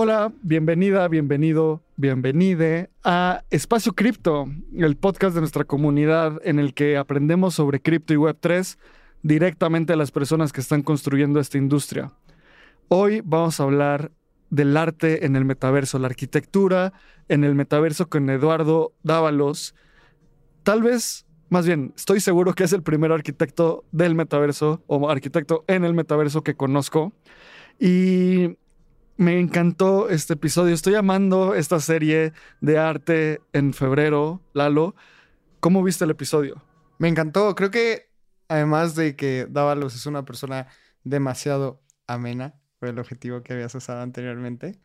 Hola, bienvenida, bienvenido, bienvenide a Espacio Cripto, el podcast de nuestra comunidad en el que aprendemos sobre cripto y Web3 directamente a las personas que están construyendo esta industria. Hoy vamos a hablar del arte en el metaverso, la arquitectura en el metaverso con Eduardo Dávalos. Tal vez, más bien, estoy seguro que es el primer arquitecto del metaverso o arquitecto en el metaverso que conozco. Y me encantó este episodio. Estoy amando esta serie de arte en febrero, Lalo. ¿Cómo viste el episodio? Me encantó. Creo que además de que Dávalos es una persona demasiado amena, fue el objetivo que habías usado anteriormente.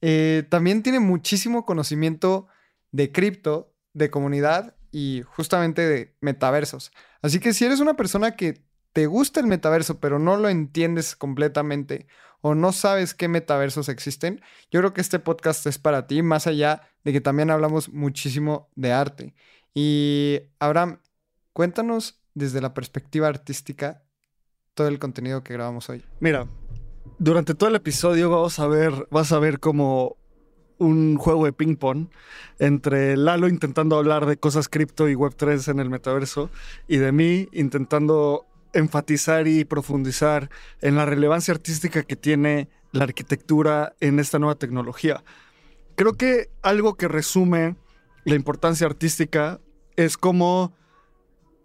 Eh, también tiene muchísimo conocimiento de cripto, de comunidad y justamente de metaversos. Así que si eres una persona que te gusta el metaverso pero no lo entiendes completamente o no sabes qué metaversos existen, yo creo que este podcast es para ti, más allá de que también hablamos muchísimo de arte. Y Abraham, cuéntanos desde la perspectiva artística todo el contenido que grabamos hoy. Mira, durante todo el episodio vamos a ver, vas a ver como un juego de ping pong entre Lalo intentando hablar de cosas cripto y web3 en el metaverso y de mí intentando enfatizar y profundizar en la relevancia artística que tiene la arquitectura en esta nueva tecnología. Creo que algo que resume la importancia artística es como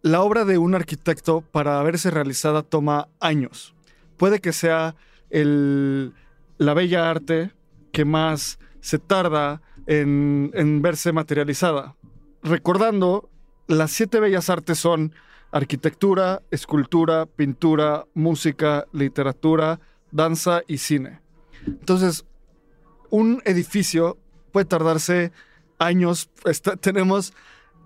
la obra de un arquitecto para verse realizada toma años. Puede que sea la bella arte que más se tarda en, en verse materializada. Recordando, las siete bellas artes son arquitectura, escultura, pintura, música, literatura, danza y cine. Entonces, un edificio puede tardarse años. tenemos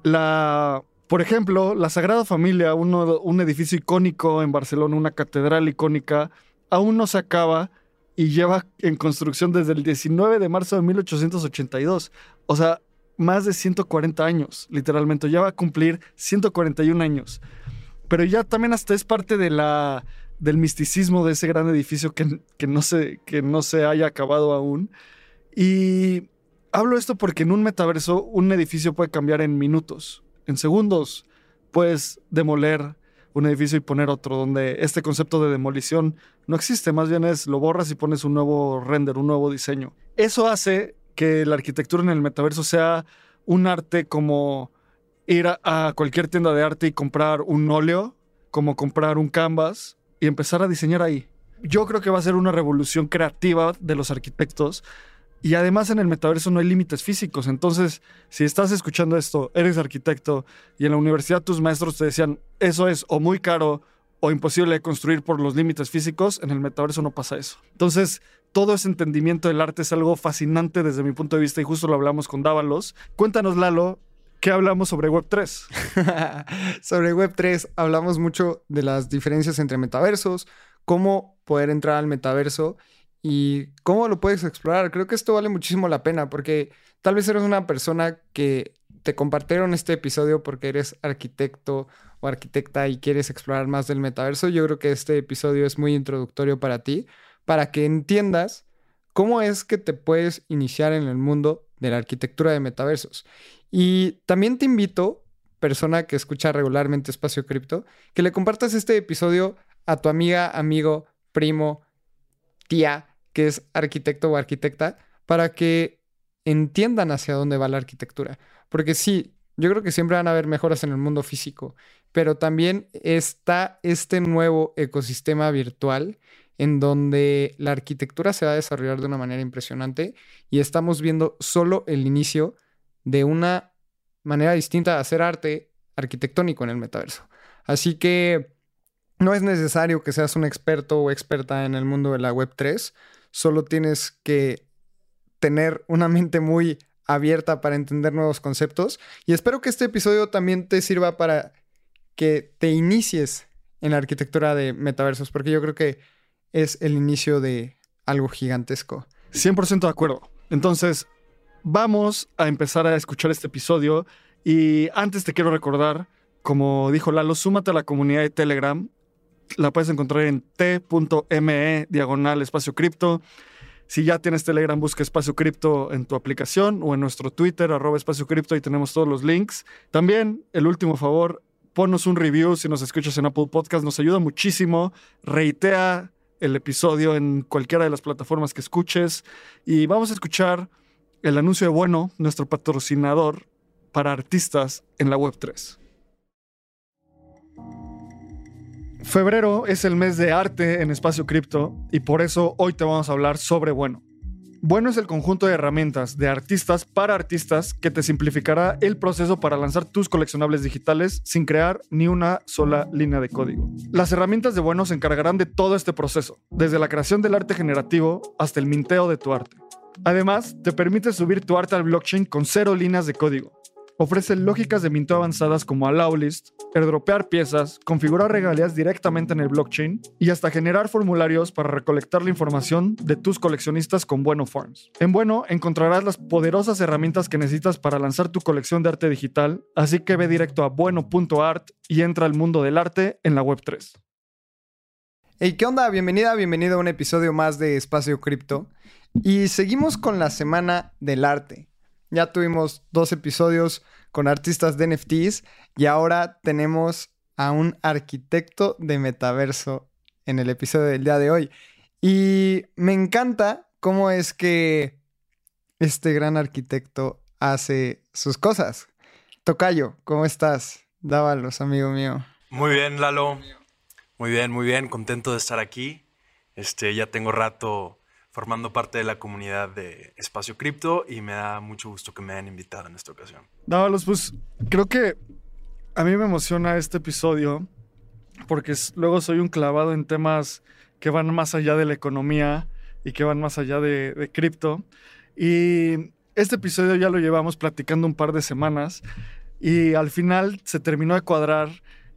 la, por ejemplo, la Sagrada Familia, un edificio icónico en Barcelona, una catedral icónica, aún no se acaba y lleva en construcción desde el 19 de marzo de 1882. O sea, más de 140 años, literalmente. Ya va a cumplir 141 años. Pero ya también hasta es parte de la, del misticismo de ese gran edificio que, que, no se, que no se haya acabado aún. Y hablo esto porque en un metaverso un edificio puede cambiar en minutos, en segundos. Puedes demoler un edificio y poner otro, donde este concepto de demolición no existe, más bien es lo borras y pones un nuevo render, un nuevo diseño. Eso hace que la arquitectura en el metaverso sea un arte como ir a, cualquier tienda de arte y comprar un óleo, como comprar un canvas y empezar a diseñar ahí. Yo creo que va a ser una revolución creativa de los arquitectos y además en el metaverso no hay límites físicos. Entonces, si estás escuchando esto, eres arquitecto y en la universidad tus maestros te decían, eso es o muy caro o imposible de construir por los límites físicos, en el metaverso no pasa eso. Entonces, todo ese entendimiento del arte es algo fascinante desde mi punto de vista y justo lo hablamos con Dávalos. Cuéntanos, Lalo, ¿qué hablamos sobre Web3? sobre Web3 hablamos mucho de las diferencias entre metaversos, cómo poder entrar al metaverso y cómo lo puedes explorar. Creo que esto vale muchísimo la pena porque tal vez eres una persona que te compartieron este episodio porque eres arquitecto o arquitecta y quieres explorar más del metaverso. Yo creo que este episodio es muy introductorio para ti, para que entiendas cómo es que te puedes iniciar en el mundo de la arquitectura de metaversos. Y también te invito, persona que escucha regularmente Espacio Cripto, que le compartas este episodio a tu amiga, amigo, primo, tía, que es arquitecto o arquitecta, para que entiendan hacia dónde va la arquitectura. Porque sí, yo creo que siempre van a haber mejoras en el mundo físico, pero también está este nuevo ecosistema virtual en donde la arquitectura se va a desarrollar de una manera impresionante y estamos viendo solo el inicio de una manera distinta de hacer arte arquitectónico en el metaverso. Así que no es necesario que seas un experto o experta en el mundo de la Web 3, solo tienes que tener una mente muy abierta para entender nuevos conceptos. Y espero que este episodio también te sirva para que te inicies en la arquitectura de metaversos, porque yo creo que es el inicio de algo gigantesco. 100% de acuerdo. Entonces, vamos a empezar a escuchar este episodio y antes te quiero recordar, como dijo Lalo, súmate a la comunidad de Telegram. La puedes encontrar en t.me diagonal espacio cripto. Si ya tienes Telegram, busca Espacio Cripto en tu aplicación o en nuestro Twitter, arroba Espacio Cripto, y tenemos todos los links. También, el último favor, ponnos un review si nos escuchas en Apple Podcast, nos ayuda muchísimo. Reitea el episodio en cualquiera de las plataformas que escuches. Y vamos a escuchar el anuncio de Bueno, nuestro patrocinador para artistas en la Web3. Febrero es el mes de arte en espacio cripto y por eso hoy te vamos a hablar sobre Bueno. Bueno es el conjunto de herramientas de artistas para artistas que te simplificará el proceso para lanzar tus coleccionables digitales sin crear ni una sola línea de código. Las herramientas de Bueno se encargarán de todo este proceso, desde la creación del arte generativo hasta el minteo de tu arte. Además, te permite subir tu arte al blockchain con cero líneas de código Ofrece lógicas de minteo avanzadas como allow list, airdropear piezas, configurar regalías directamente en el blockchain y hasta generar formularios para recolectar la información de tus coleccionistas con Bueno Farms. En Bueno encontrarás las poderosas herramientas que necesitas para lanzar tu colección de arte digital, así que ve directo a bueno.art y entra al mundo del arte en la Web3. Hey, ¿qué onda? Bienvenida, bienvenido a un episodio más de Espacio Cripto. Y seguimos con la semana del arte. Ya tuvimos dos episodios con artistas de NFTs y ahora tenemos a un arquitecto de metaverso en el episodio del día de hoy. Y me encanta cómo es que este gran arquitecto hace sus cosas. Tocayo, ¿cómo estás? Dávalos, amigo mío. Muy bien, Lalo. Muy bien, muy bien. Contento de estar aquí. Este, ya tengo rato formando parte de la comunidad de Espacio Cripto y me da mucho gusto que me hayan invitado en esta ocasión. Dávalos, pues creo que a mí me emociona este episodio porque luego soy un clavado en temas que van más allá de la economía y que van más allá de, de cripto. Y este episodio ya lo llevamos platicando un par de semanas y al final se terminó de cuadrar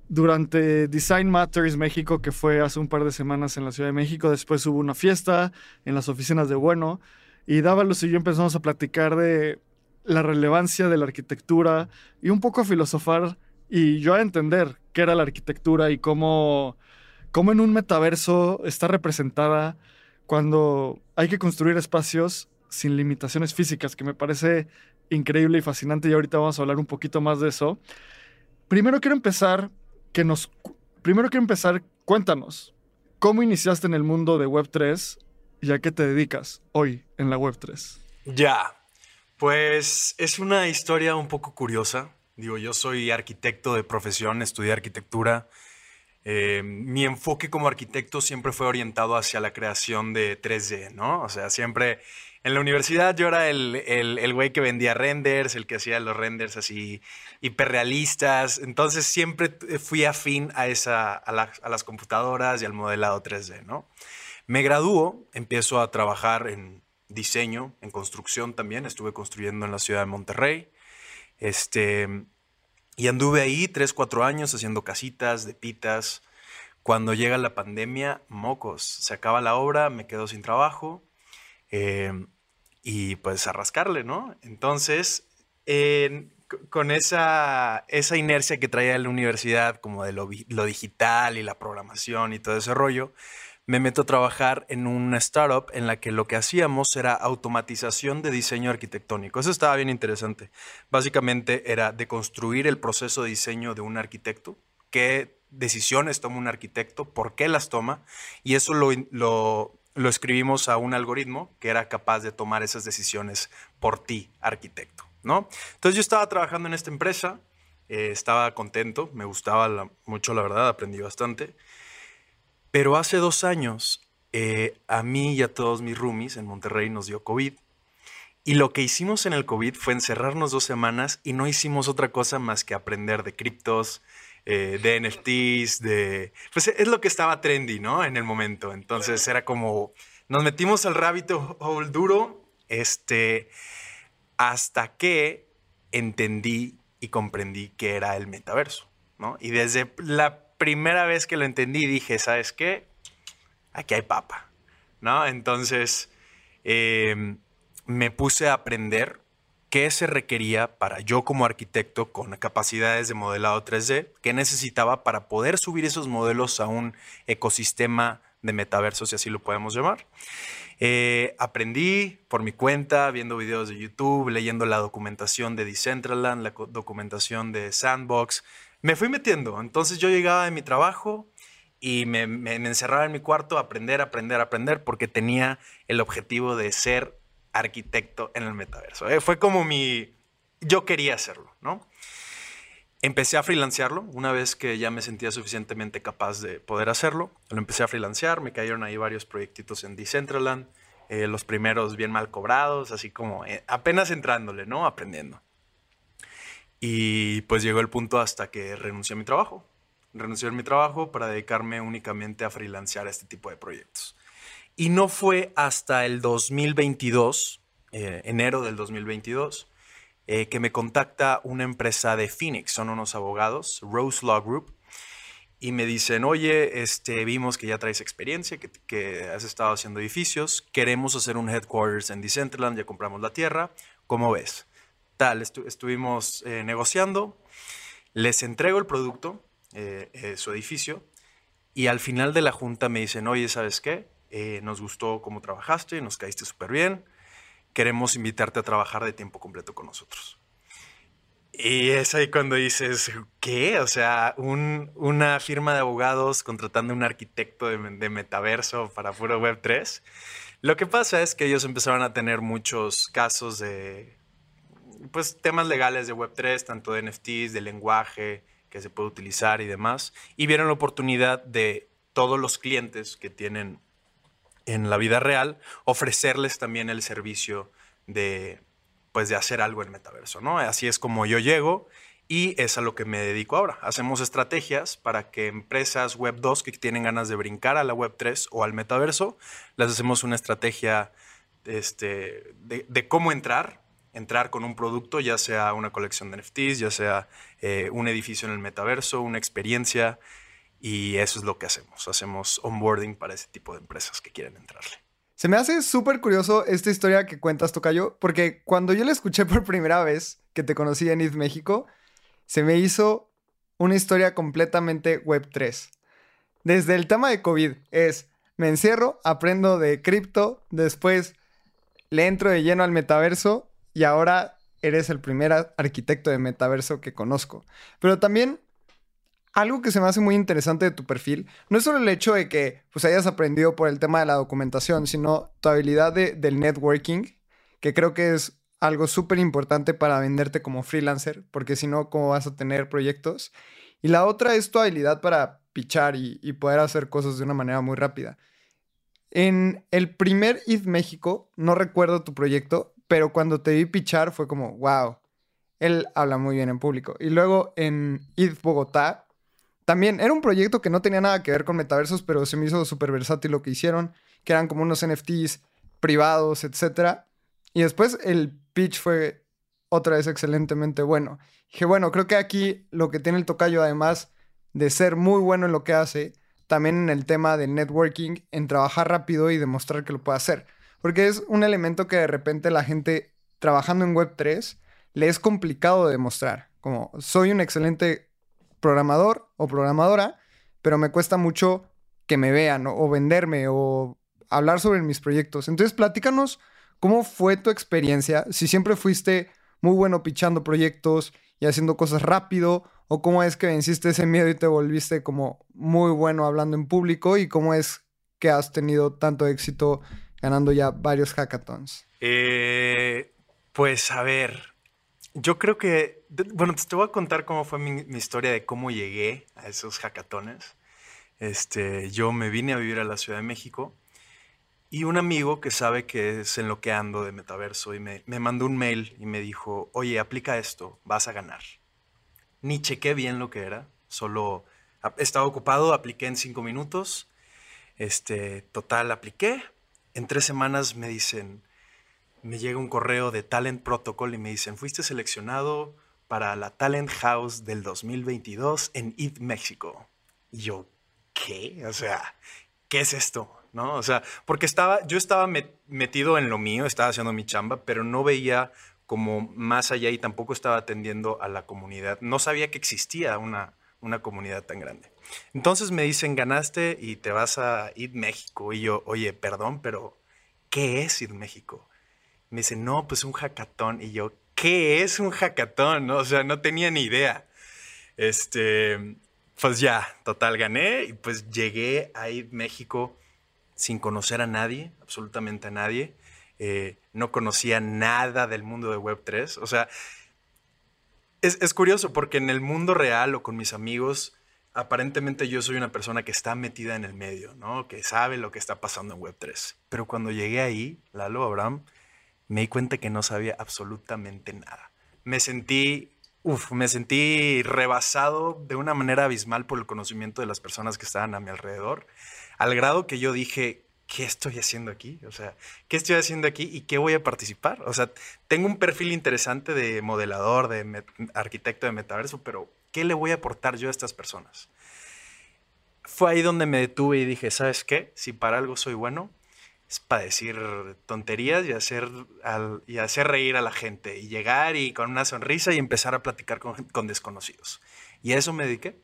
durante Design Matters México, que fue hace un par de semanas en la Ciudad de México, después hubo una fiesta en las oficinas de Bueno y Dávalos y yo empezamos a platicar de la relevancia de la arquitectura y un poco a filosofar y yo a entender qué era la arquitectura y cómo, cómo en un metaverso está representada cuando hay que construir espacios sin limitaciones físicas, que me parece increíble y fascinante y ahorita vamos a hablar un poquito más de eso. Primero quiero empezar que nos... Primero que empezar, cuéntanos, ¿cómo iniciaste en el mundo de Web3 y a qué te dedicas hoy en la Web3? Ya, pues es una historia un poco curiosa. Digo, yo soy arquitecto de profesión, estudié arquitectura. Eh, mi enfoque como arquitecto siempre fue orientado hacia la creación de 3D, ¿no? O sea, siempre en la universidad yo era el, el, güey que vendía renders, el que hacía los renders así hiperrealistas. Entonces siempre fui afín a, esa, a, a las computadoras y al modelado 3D, ¿no? Me graduó, empiezo a trabajar en diseño, en construcción también. Estuve construyendo en la ciudad de Monterrey. Este, y anduve ahí tres, cuatro años haciendo casitas de pitas. Cuando llega la pandemia, mocos, se acaba la obra, me quedo sin trabajo. Eh, y pues a rascarle, ¿no? Entonces, con esa, esa inercia que traía la universidad, como de lo, digital y la programación y todo ese rollo, me meto a trabajar en una startup en la que lo que hacíamos era automatización de diseño arquitectónico. Eso estaba bien interesante. Básicamente era de construir el proceso de diseño de un arquitecto, qué decisiones toma un arquitecto, por qué las toma, y eso lo lo escribimos a un algoritmo que era capaz de tomar esas decisiones por ti, arquitecto, ¿no? Entonces yo estaba trabajando en esta empresa, eh, estaba contento, me gustaba mucho, la verdad, aprendí bastante. Pero hace dos años, eh, a mí y a todos mis roomies en Monterrey nos dio COVID. Y lo que hicimos en el COVID fue encerrarnos dos semanas y no hicimos otra cosa más que aprender de criptos, eh, de NFTs, de... Pues es lo que estaba trendy, ¿no? En el momento. Entonces era como nos metimos al rabbit hole duro, este, hasta que entendí y comprendí que era el metaverso, ¿no? Y desde la primera vez que lo entendí dije, ¿sabes qué? Aquí hay papa, ¿no? Entonces em, me puse a aprender qué se requería para yo como arquitecto con capacidades de modelado 3D, qué necesitaba para poder subir esos modelos a un ecosistema de metaverso, si así lo podemos llamar. Eh, aprendí por mi cuenta, viendo videos de YouTube, leyendo la documentación de Decentraland, la documentación de Sandbox. Me fui metiendo. Entonces yo llegaba de mi trabajo y me, encerraba en mi cuarto a aprender, aprender, aprender, porque tenía el objetivo de ser arquitecto en el metaverso. Eh, fue como mi... Yo quería hacerlo, ¿no? Empecé a freelancearlo una vez que ya me sentía suficientemente capaz de poder hacerlo. Lo empecé a freelancear, me cayeron ahí varios proyectitos en Decentraland, eh, los primeros bien mal cobrados, así como eh, apenas entrándole, ¿no? Aprendiendo. Y pues llegó el punto hasta que renuncié a mi trabajo. Renuncié a mi trabajo para dedicarme únicamente a freelancear este tipo de proyectos. Y no fue hasta el 2022, eh, enero del 2022, eh, que me contacta una empresa de Phoenix, son unos abogados, Rose Law Group, y me dicen, oye, este, vimos que ya traes experiencia, que, que has estado haciendo edificios, queremos hacer un headquarters en Decentraland, ya compramos la tierra, ¿cómo ves? Tal, estuvimos eh, negociando, les entrego el producto, eh, su edificio, y al final de la junta me dicen, oye, ¿sabes qué? Nos gustó cómo trabajaste, nos caíste súper bien, queremos invitarte a trabajar de tiempo completo con nosotros. Y es ahí cuando dices, ¿qué? O sea, una firma de abogados contratando un arquitecto de, metaverso para puro Web 3. Lo que pasa es que ellos empezaron a tener muchos casos de, pues, temas legales de Web 3, tanto de NFTs, de lenguaje que se puede utilizar y demás. Y vieron la oportunidad de todos los clientes que tienen en la vida real, ofrecerles también el servicio de, pues, de hacer algo en metaverso, ¿no? Así es como yo llego y es a lo que me dedico ahora. Hacemos estrategias para que empresas Web 2 que tienen ganas de brincar a la Web 3 o al metaverso, les hacemos una estrategia este, de, cómo entrar, entrar con un producto, ya sea una colección de NFTs, ya sea eh, un edificio en el metaverso, una experiencia, y eso es lo que hacemos. Hacemos onboarding para ese tipo de empresas que quieren entrarle. Se me hace súper curioso esta historia que cuentas, Tocayo, porque cuando yo la escuché por primera vez, que te conocí en ETH México, se me hizo una historia completamente Web 3. Desde el tema de COVID es, me encierro, aprendo de cripto, después le entro de lleno al metaverso y ahora eres el primer arquitecto de metaverso que conozco. Pero también algo que se me hace muy interesante de tu perfil no es solo el hecho de que pues, hayas aprendido por el tema de la documentación, sino tu habilidad del networking, que creo que es algo súper importante para venderte como freelancer, porque si no, ¿cómo vas a tener proyectos? Y la otra es tu habilidad para pichar y, y poder hacer cosas de una manera muy rápida. En el primer ETH México, no recuerdo tu proyecto, pero cuando te vi pichar fue como, wow, él habla muy bien en público. Y luego en ETH Bogotá, también era un proyecto que no tenía nada que ver con metaversos, pero se me hizo súper versátil lo que hicieron, que eran como unos NFTs privados, etc. Y después el pitch fue otra vez excelentemente bueno. dije, bueno, creo que aquí lo que tiene el tocayo, además de ser muy bueno en lo que hace, también en el tema del networking, en trabajar rápido y demostrar que lo puede hacer. Porque es un elemento que de repente la gente trabajando en Web3 le es complicado de demostrar. Como soy un excelente programador o programadora, pero me cuesta mucho que me vean o, venderme o hablar sobre mis proyectos. Entonces, platícanos cómo fue tu experiencia, si siempre fuiste muy bueno pichando proyectos y haciendo cosas rápido, o cómo es que venciste ese miedo y te volviste como muy bueno hablando en público y cómo es que has tenido tanto éxito ganando ya varios hackathons. Eh, pues a ver, yo creo que, bueno, te voy a contar cómo fue mi, historia de cómo llegué a esos hackatones. Este, yo me vine a vivir a la Ciudad de México y un amigo que sabe que es en lo que ando de metaverso y me, me mandó un mail y me dijo, oye, aplica esto, vas a ganar. Ni chequé bien lo que era, solo estaba ocupado, apliqué en cinco minutos. Este, total, apliqué, en tres semanas me dicen, me llega un correo de Talent Protocol y me dicen, fuiste seleccionado para la Talent House del 2022 en IT México. Y yo, ¿qué? O sea, ¿qué es esto? ¿No? O sea, porque estaba, yo estaba metido en lo mío, estaba haciendo mi chamba, pero no veía como más allá y tampoco estaba atendiendo a la comunidad. No sabía que existía una, una comunidad tan grande. Entonces me dicen, ganaste y te vas a IT México. Y yo, oye, perdón, pero ¿qué es IT México? Me dicen, no, pues un hackathon. Y yo, ¿qué es un hackathon? O sea, no tenía ni idea. Este, pues ya, total, gané y pues llegué a México sin conocer a nadie, absolutamente a nadie. Eh, no conocía nada del mundo de Web3. O sea, es, es, curioso porque en el mundo real o con mis amigos, aparentemente yo soy una persona que está metida en el medio, ¿no? Que sabe lo que está pasando en Web3. Pero cuando llegué ahí, Lalo, Abraham, me di cuenta que no sabía absolutamente nada. Me sentí, uf, me sentí rebasado de una manera abismal por el conocimiento de las personas que estaban a mi alrededor, al grado que yo dije, ¿qué estoy haciendo aquí? O sea, ¿qué estoy haciendo aquí y qué voy a participar? O sea, tengo un perfil interesante de modelador, de arquitecto de metaverso, pero ¿qué le voy a aportar yo a estas personas? Fue ahí donde me detuve y dije, ¿sabes qué? Si para algo soy bueno, es para decir tonterías y hacer, y hacer reír a la gente y llegar y con una sonrisa y empezar a platicar con, con desconocidos. Y a eso me dediqué.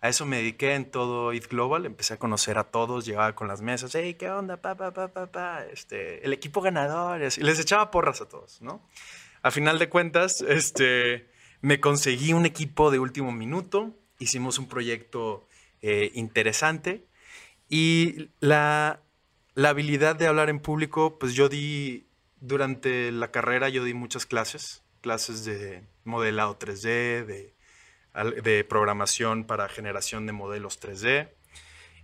A eso me dediqué en todo It Global. Empecé a conocer a todos, llegaba con las mesas, hey, ¿qué onda? Pa, pa, pa, pa, pa. Este, el equipo ganador. Y les echaba porras a todos, ¿no? A final de cuentas, este, me conseguí un equipo de último minuto. Hicimos un proyecto eh, interesante. Y la, la habilidad de hablar en público, pues yo di, durante la carrera yo di muchas clases, clases de modelado 3D, de, de programación para generación de modelos 3D.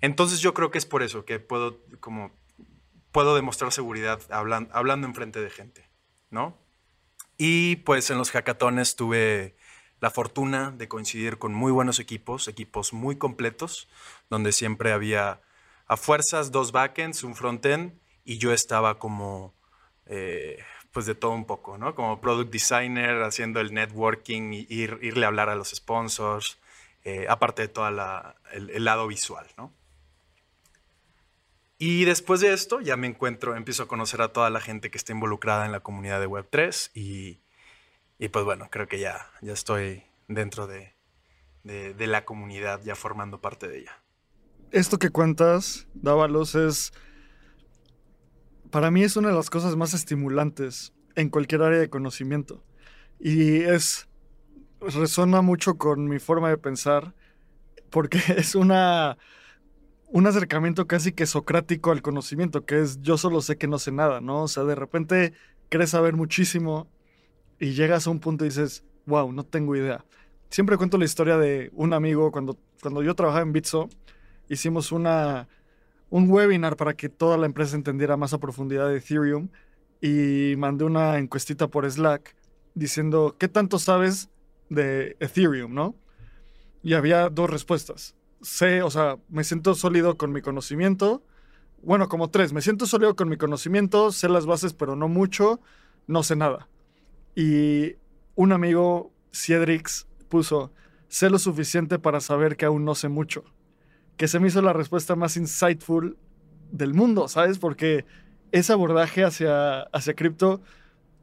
Entonces yo creo que es por eso que puedo, como, puedo demostrar seguridad hablando, hablando enfrente de gente, ¿no? Y pues en los hackatones tuve la fortuna de coincidir con muy buenos equipos, equipos muy completos, donde siempre había a fuerzas dos backends, un frontend, y yo estaba como, eh, pues de todo un poco, ¿no? Como product designer, haciendo el networking, y ir, irle a hablar a los sponsors, eh, aparte de todo el, lado visual, ¿no? Y después de esto ya me encuentro, empiezo a conocer a toda la gente que está involucrada en la comunidad de Web3 y, y pues bueno, creo que ya, ya estoy dentro de, de la comunidad, ya formando parte de ella esto que cuentas, Dávalos, es. Para mí es una de las cosas más estimulantes en cualquier área de conocimiento. Y es. resuena mucho con mi forma de pensar, porque es una. un acercamiento casi que socrático al conocimiento, que es yo solo sé que no sé nada, ¿no? O sea, de repente crees saber muchísimo y llegas a un punto y dices, wow, no tengo idea. Siempre cuento la historia de un amigo cuando, cuando yo trabajaba en Bitso hicimos una, un webinar para que toda la empresa entendiera más a profundidad de Ethereum y mandé una encuestita por Slack diciendo, ¿qué tanto sabes de Ethereum, no? Y había dos respuestas. Sé, o sea, me siento sólido con mi conocimiento. Bueno, como tres. Me siento sólido con mi conocimiento, sé las bases, pero no mucho, no sé nada. Y un amigo, Ciedrix, puso, sé lo suficiente para saber que aún no sé mucho que se me hizo la respuesta más insightful del mundo, ¿sabes? Porque ese abordaje hacia, hacia cripto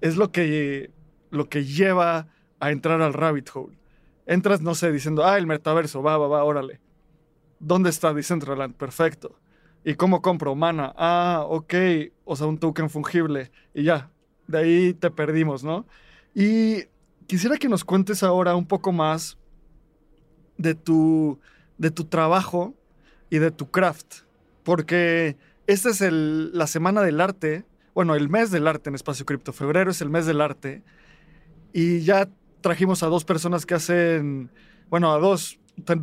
es lo que, lo que lleva a entrar al rabbit hole. Entras, no sé, diciendo, ah, el metaverso, va, va, va, órale. ¿Dónde está Decentraland? Perfecto. ¿Y cómo compro? Mana. Ah, ok. O sea, un token fungible. Y ya, de ahí te perdimos, ¿no? Y quisiera que nos cuentes ahora un poco más de tu, de tu trabajo y de tu craft. Porque esta es la semana del arte, bueno, el mes del arte en Espacio Cripto. Febrero es el mes del arte. Y ya trajimos a dos personas que hacen, bueno, a dos,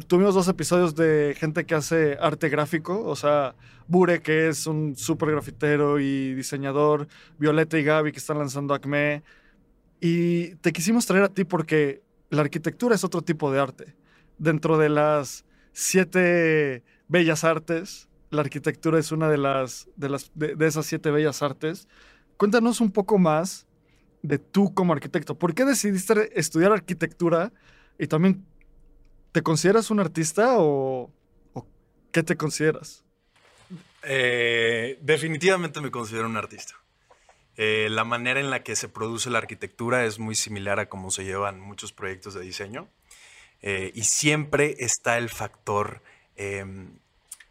tuvimos dos episodios de gente que hace arte gráfico, o sea, Bure, que es un súper grafitero y diseñador, Violeta y Gaby, que están lanzando Acme. Y te quisimos traer a ti porque la arquitectura es otro tipo de arte. Dentro de las siete bellas artes, la arquitectura es una de las de, las, de, esas siete bellas artes. Cuéntanos un poco más de tú como arquitecto. ¿Por qué decidiste estudiar arquitectura y también te consideras un artista o, qué te consideras? Eh, definitivamente me considero un artista. Eh, la manera en la que se produce la arquitectura es muy similar a cómo se llevan muchos proyectos de diseño. Eh, y siempre está el factor, em,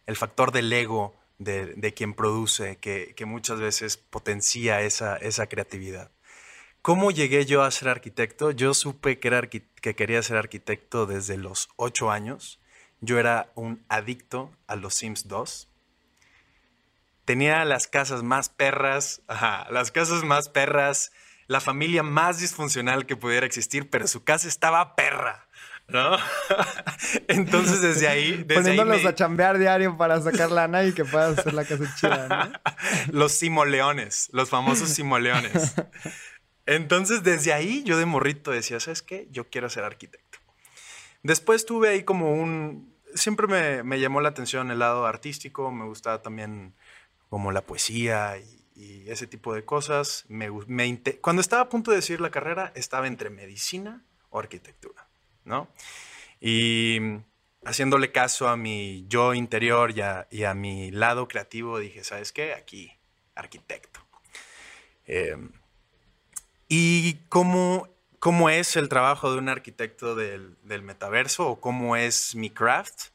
el factor del ego de, quien produce, que, muchas veces potencia esa, esa, creatividad. ¿Cómo llegué yo a ser arquitecto? Yo supe que, era que quería ser arquitecto desde los ocho años. Yo era un adicto a los Sims 2 tenía las casas más perras, ajá, las casas más perras, la familia más disfuncional que pudiera existir, pero su casa estaba perra. ¿No? Entonces desde ahí... Desde Poniéndolos a chambear diario para sacar lana y que puedas hacer la casa chida, ¿no? Los simoleones, los famosos simoleones. Entonces desde ahí yo de morrito decía, ¿sabes qué? Yo quiero ser arquitecto. Después tuve ahí como un... Siempre me, me llamó la atención el lado artístico, me gustaba también como la poesía y, ese tipo de cosas. Me, cuando estaba a punto de decidir la carrera, estaba entre medicina o arquitectura, ¿no? Y haciéndole caso a mi yo interior y a, mi lado creativo, dije, ¿sabes qué? Aquí, arquitecto. Em, ¿Y cómo, cómo es el trabajo de un arquitecto del, metaverso o cómo es mi craft?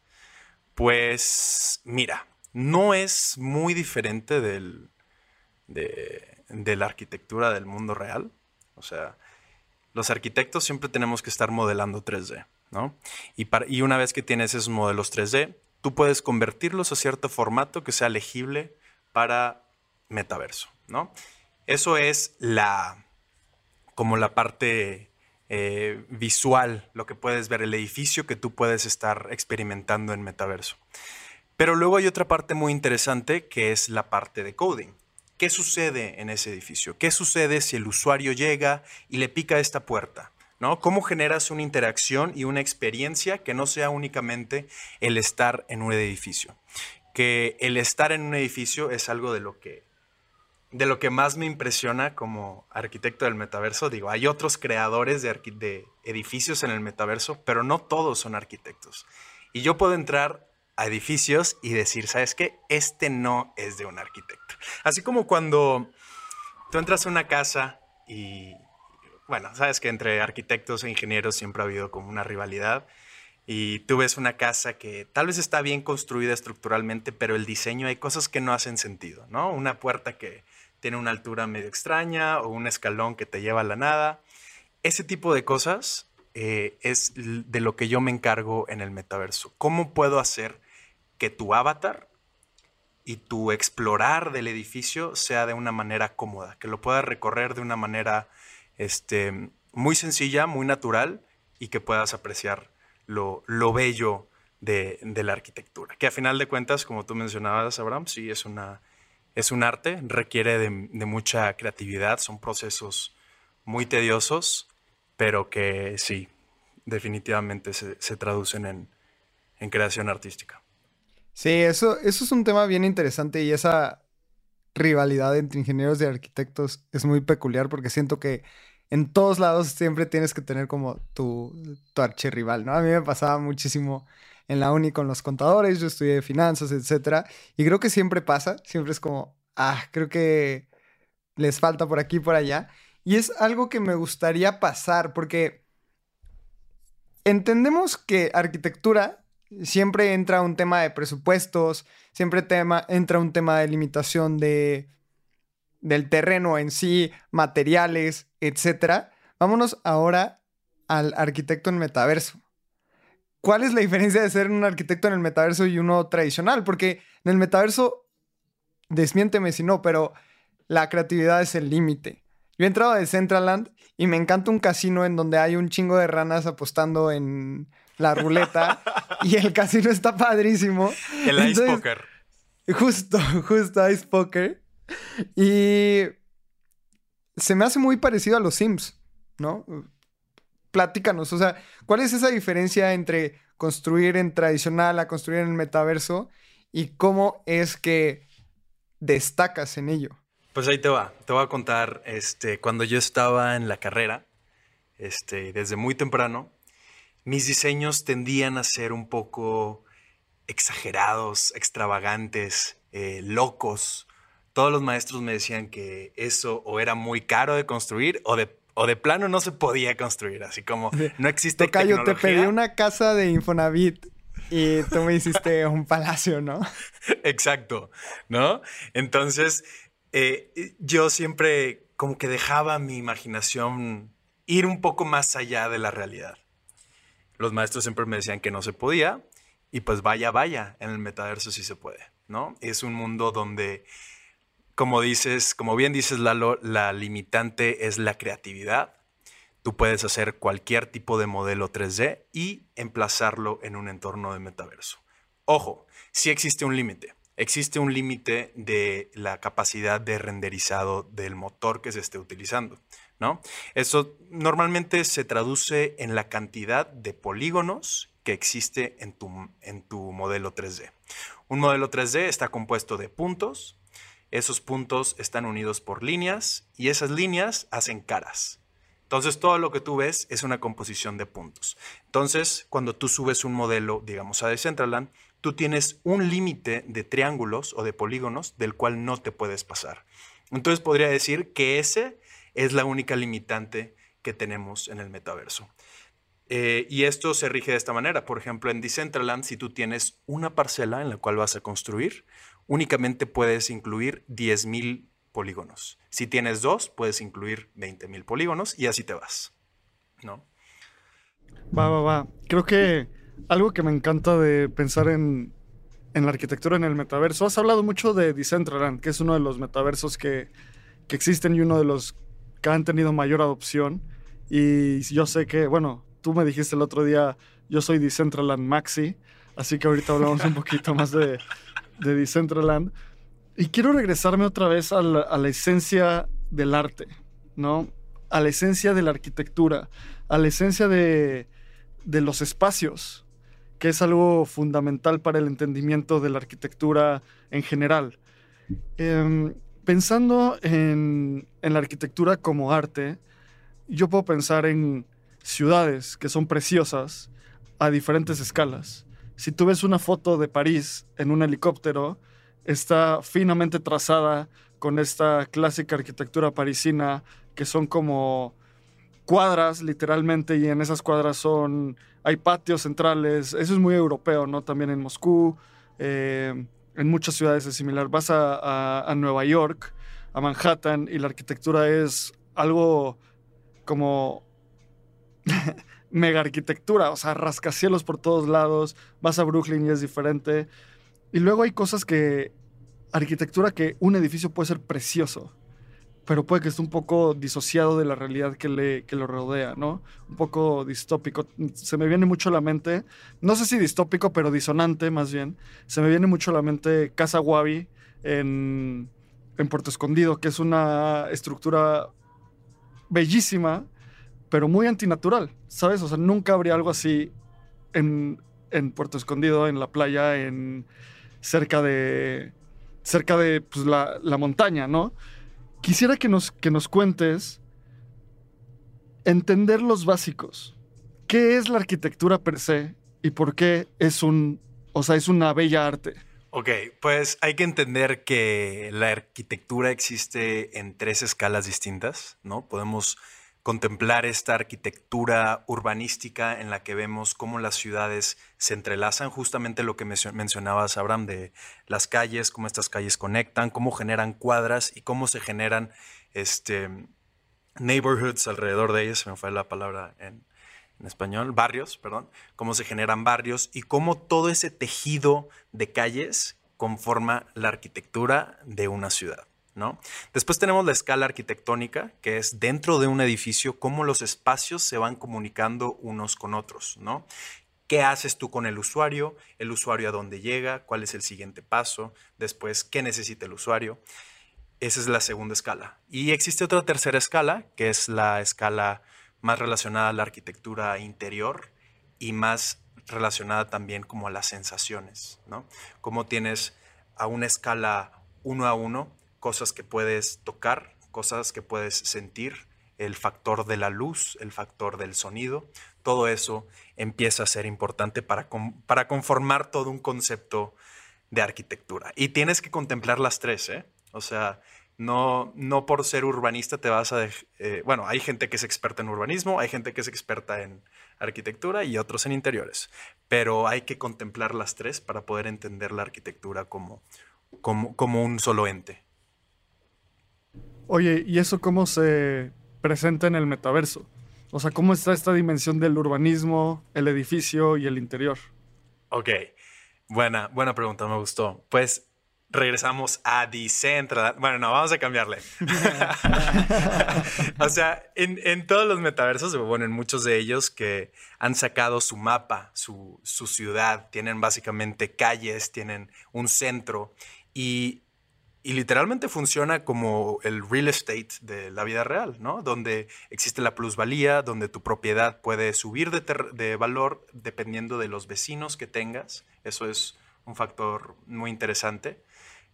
Pues mira, no es muy diferente del, de, la arquitectura del mundo real. O sea, los arquitectos siempre tenemos que estar modelando 3D, ¿no? Y, una vez que tienes esos modelos 3D, tú puedes convertirlos a cierto formato que sea legible para metaverso, ¿no? Eso es la, como la parte eh, visual, lo que puedes ver, el edificio que tú puedes estar experimentando en metaverso. Pero luego hay otra parte muy interesante que es la parte de coding. ¿Qué sucede en ese edificio? ¿Qué sucede si el usuario llega y le pica esta puerta? ¿no? ¿Cómo generas una interacción y una experiencia que no sea únicamente el estar en un edificio? Que el estar en un edificio es algo de lo que, de lo que más me impresiona como arquitecto del metaverso. Digo, hay otros creadores de, de edificios en el metaverso, pero no todos son arquitectos. Y yo puedo entrar a edificios y decir, ¿sabes qué? Este no es de un arquitecto. Así como cuando tú entras a una casa y, bueno, sabes que entre arquitectos e ingenieros siempre ha habido como una rivalidad y tú ves una casa que tal vez está bien construida estructuralmente, pero el diseño hay cosas que no hacen sentido, ¿no? Una puerta que tiene una altura medio extraña o un escalón que te lleva a la nada. Ese tipo de cosas eh, es de lo que yo me encargo en el metaverso. ¿Cómo puedo hacer que tu avatar y tu explorar del edificio sea de una manera cómoda, que lo puedas recorrer de una manera este, muy sencilla, muy natural y que puedas apreciar lo, bello de, la arquitectura. Que a final de cuentas, como tú mencionabas, Abraham, sí es, una, es un arte, requiere de mucha creatividad, son procesos muy tediosos, pero que sí, definitivamente se, traducen en, creación artística. Sí, eso, eso es un tema bien interesante y esa rivalidad entre ingenieros y arquitectos es muy peculiar porque siento que en todos lados siempre tienes que tener como tu, tu archirrival, ¿no? A mí me pasaba muchísimo en la uni con los contadores, yo estudié finanzas, etcétera, y creo que siempre pasa, siempre es como, ah, creo que les falta por aquí y por allá, y es algo que me gustaría pasar porque entendemos que arquitectura siempre entra un tema de presupuestos, siempre tema, entra un tema de limitación de, del terreno en sí, materiales, etc. Vámonos ahora al arquitecto en metaverso. ¿Cuál es la diferencia de ser un arquitecto en el metaverso y uno tradicional? Porque en el metaverso, desmiénteme si no, pero la creatividad es el límite. Yo he entrado de Centraland y me encanta un casino en donde hay un chingo de ranas apostando en la ruleta y el casino está padrísimo. El Ice Poker. Justo, justo Ice Poker. Y se me hace muy parecido a los Sims, ¿no? Platícanos, o sea, ¿cuál es esa diferencia entre construir en tradicional a construir en el metaverso? y cómo es que destacas en ello. Pues ahí te va, te voy a contar, este, cuando yo estaba en la carrera, este, desde muy temprano, mis diseños tendían a ser un poco exagerados, extravagantes, eh, locos. Todos los maestros me decían que eso o era muy caro de construir o de, o de plano no se podía construir, así como no existe Tocayo, te pedí una casa de Infonavit y tú me hiciste un palacio, ¿no? Exacto, ¿no? Entonces, eh, yo siempre como que dejaba mi imaginación ir un poco más allá de la realidad los maestros siempre me decían que no se podía y pues vaya, vaya, en el metaverso sí se puede, ¿no? Es un mundo donde, como dices, como bien dices Lalo, la limitante es la creatividad. Tú puedes hacer cualquier tipo de modelo 3D y emplazarlo en un entorno de metaverso. Ojo, sí existe un límite. Existe un límite de la capacidad de renderizado del motor que se esté utilizando. Eso normalmente se traduce en la cantidad de polígonos que existe en tu, en tu modelo 3D. Un modelo 3D está compuesto de puntos, esos puntos están unidos por líneas y esas líneas hacen caras. Entonces todo lo que tú ves es una composición de puntos. Entonces cuando tú subes un modelo, digamos a Decentraland, tú tienes un límite de triángulos o de polígonos del cual no te puedes pasar. Entonces podría decir que ese es la única limitante que tenemos en el metaverso. Eh, y esto se rige de esta manera. Por ejemplo, en Decentraland, si tú tienes una parcela en la cual vas a construir, únicamente puedes incluir 10.000 polígonos. Si tienes dos, puedes incluir 20.000 polígonos y así te vas. ¿No? Va, va, va. Creo que algo que me encanta de pensar en, en la arquitectura en el metaverso, has hablado mucho de Decentraland, que es uno de los metaversos que, que existen y uno de los que han tenido mayor adopción. Y yo sé que, bueno, tú me dijiste el otro día, yo soy Decentraland Maxi, así que ahorita hablamos un poquito más de, de Decentraland. Y quiero regresarme otra vez a la, esencia del arte, ¿no? A la esencia de la arquitectura, a la esencia de, de los espacios, que es algo fundamental para el entendimiento de la arquitectura en general. Eh, pensando en, la arquitectura como arte, yo puedo pensar en ciudades que son preciosas a diferentes escalas. Si tú ves una foto de París en un helicóptero, está finamente trazada con esta clásica arquitectura parisina que son como cuadras literalmente y en esas cuadras son hay patios centrales eso es muy europeo no también en Moscú eh, en muchas ciudades es similar. Vas a, Nueva York, a Manhattan, y la arquitectura es algo como mega arquitectura, o sea, rascacielos por todos lados. Vas a Brooklyn y es diferente. Y luego hay cosas que, arquitectura que un edificio puede ser precioso, pero puede que esté un poco disociado de la realidad que, le, que lo rodea, ¿no? Un poco distópico. Se me viene mucho a la mente, no sé si distópico, pero disonante más bien. Se me viene mucho a la mente Casa Wabi en, en Puerto Escondido, que es una estructura bellísima, pero muy antinatural, ¿sabes? O sea, nunca habría algo así en, en Puerto Escondido, en la playa, en cerca de cerca de pues, la, la montaña, ¿no? Quisiera que nos, que nos cuentes entender los básicos. ¿Qué es la arquitectura per se y por qué es un, o sea, es una bella arte? Ok, pues hay que entender que la arquitectura existe en tres escalas distintas, ¿no? Podemos contemplar esta arquitectura urbanística en la que vemos cómo las ciudades se entrelazan, justamente lo que mencionabas, Abraham, de las calles, cómo estas calles conectan, cómo generan cuadras y cómo se generan este, neighborhoods alrededor de ellas, se me fue la palabra en, en español, barrios, perdón, cómo se generan barrios y cómo todo ese tejido de calles conforma la arquitectura de una ciudad. Después tenemos la escala arquitectónica, que es dentro de un edificio, cómo los espacios se van comunicando unos con otros, ¿no? ¿Qué haces tú con el usuario? ¿El usuario a dónde llega? ¿Cuál es el siguiente paso? Después, ¿qué necesita el usuario? Esa es la segunda escala. Y existe otra tercera escala, que es la escala más relacionada a la arquitectura interior y más relacionada también como a las sensaciones, ¿no? Cómo tienes a una escala uno a uno cosas que puedes tocar, cosas que puedes sentir, el factor de la luz, el factor del sonido, todo eso empieza a ser importante para, para conformar todo un concepto de arquitectura. Y tienes que contemplar las tres, ¿eh? O sea, no, no por ser urbanista te vas a... Eh, bueno, hay gente que es experta en urbanismo, hay gente que es experta en arquitectura y otros en interiores, pero hay que contemplar las tres para poder entender la arquitectura como, como, como un solo ente. Oye, ¿y eso cómo se presenta en el metaverso? O sea, ¿cómo está esta dimensión del urbanismo, el edificio y el interior? Ok, buena, buena pregunta, me gustó. Pues regresamos a Decentraland. Bueno, no, vamos a cambiarle. o sea, en, todos los metaversos, bueno, en muchos de ellos que han sacado su mapa, su, su ciudad, tienen básicamente calles, tienen un centro y y literalmente funciona como el real estate de la vida real, ¿no? Donde existe la plusvalía, donde tu propiedad puede subir de, valor dependiendo de los vecinos que tengas. Eso es un factor muy interesante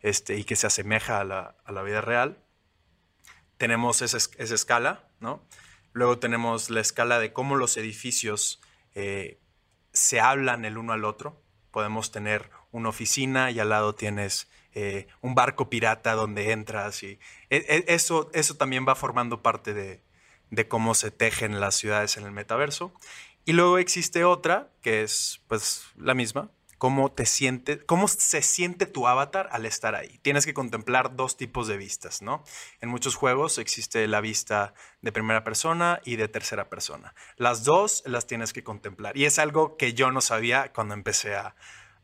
este, y que se asemeja a la, vida real. Tenemos esa, escala, ¿no? Luego tenemos la escala de cómo los edificios eh, se hablan el uno al otro. Podemos tener una oficina y al lado tienes eh, un barco pirata donde entras y e, e, eso, eso también va formando parte de, cómo se tejen las ciudades en el metaverso. Y luego existe otra que es pues la misma, cómo te siente, cómo se siente tu avatar al estar ahí. Tienes que contemplar dos tipos de vistas, ¿no? En muchos juegos existe la vista de primera persona y de tercera persona. Las dos las tienes que contemplar y es algo que yo no sabía cuando empecé a,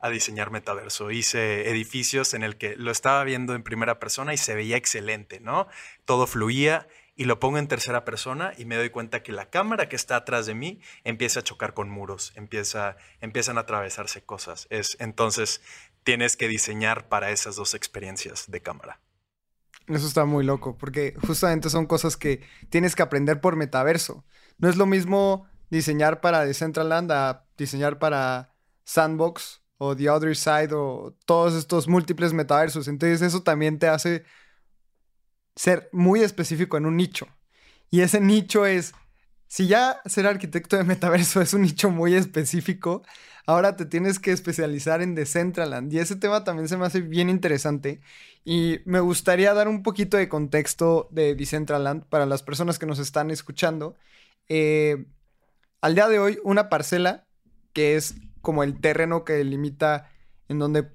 a diseñar metaverso. Hice edificios en el que lo estaba viendo en primera persona y se veía excelente, ¿no? Todo fluía y lo pongo en tercera persona y me doy cuenta que la cámara que está atrás de mí empieza a chocar con muros, empieza, empiezan a atravesarse cosas. Es, entonces tienes que diseñar para esas dos experiencias de cámara. Eso está muy loco, porque justamente son cosas que tienes que aprender por metaverso. No es lo mismo diseñar para Decentraland a diseñar para Sandbox o The Other Side o todos estos múltiples metaversos. Entonces eso también te hace ser muy específico en un nicho. Y ese nicho es, si ya ser arquitecto de metaverso es un nicho muy específico, ahora te tienes que especializar en Decentraland. Y ese tema también se me hace bien interesante. Y me gustaría dar un poquito de contexto de Decentraland para las personas que nos están escuchando. Eh, al día de hoy, una parcela que es como el terreno que limita en donde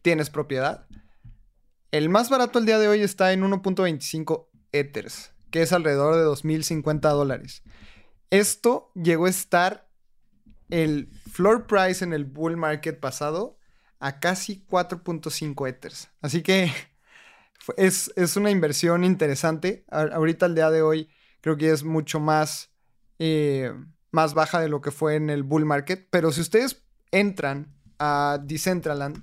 tienes propiedad. El más barato el día de hoy está en 1.25 Ethers, que es alrededor de 2.050 dólares. Esto llegó a estar el floor price en el bull market pasado a casi 4.5 Ethers. Así que es, una inversión interesante. ahorita el día de hoy creo que es mucho más... Eh, más baja de lo que fue en el bull market. Pero si ustedes entran a Decentraland,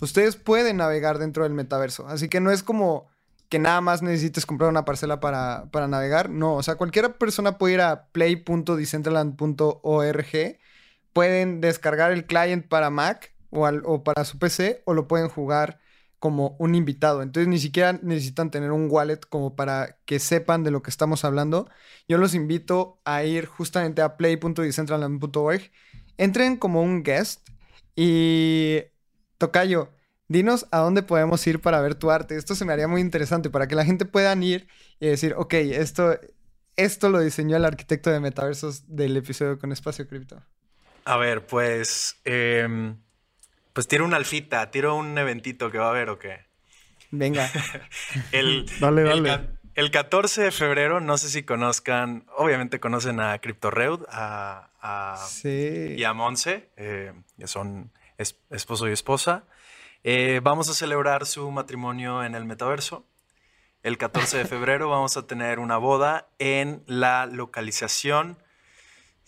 ustedes pueden navegar dentro del metaverso. Así que no es como que nada más necesites comprar una parcela para, navegar. No, o sea, cualquier persona puede ir a play.decentraland.org. Pueden descargar el client para Mac o, o para su PC o lo pueden jugar como un invitado. Entonces ni siquiera necesitan tener un wallet como para que sepan de lo que estamos hablando. Yo los invito a ir justamente a play.decentraland.org. Entren como un guest y Tocayo, dinos a dónde podemos ir para ver tu arte. Esto se me haría muy interesante para que la gente pueda ir y decir, ok, esto, esto lo diseñó el arquitecto de metaversos del episodio con Espacio Cripto. A ver, pues... Em, pues tiro una alfita, tiro un eventito que va a haber o qué. Venga. el, dale, dale. El, 14 de febrero, no sé si conozcan, obviamente conocen a CryptoReud a, a y a Monse, eh, que son esposo y esposa. Eh, vamos a celebrar su matrimonio en el metaverso. El 14 de febrero vamos a tener una boda en la localización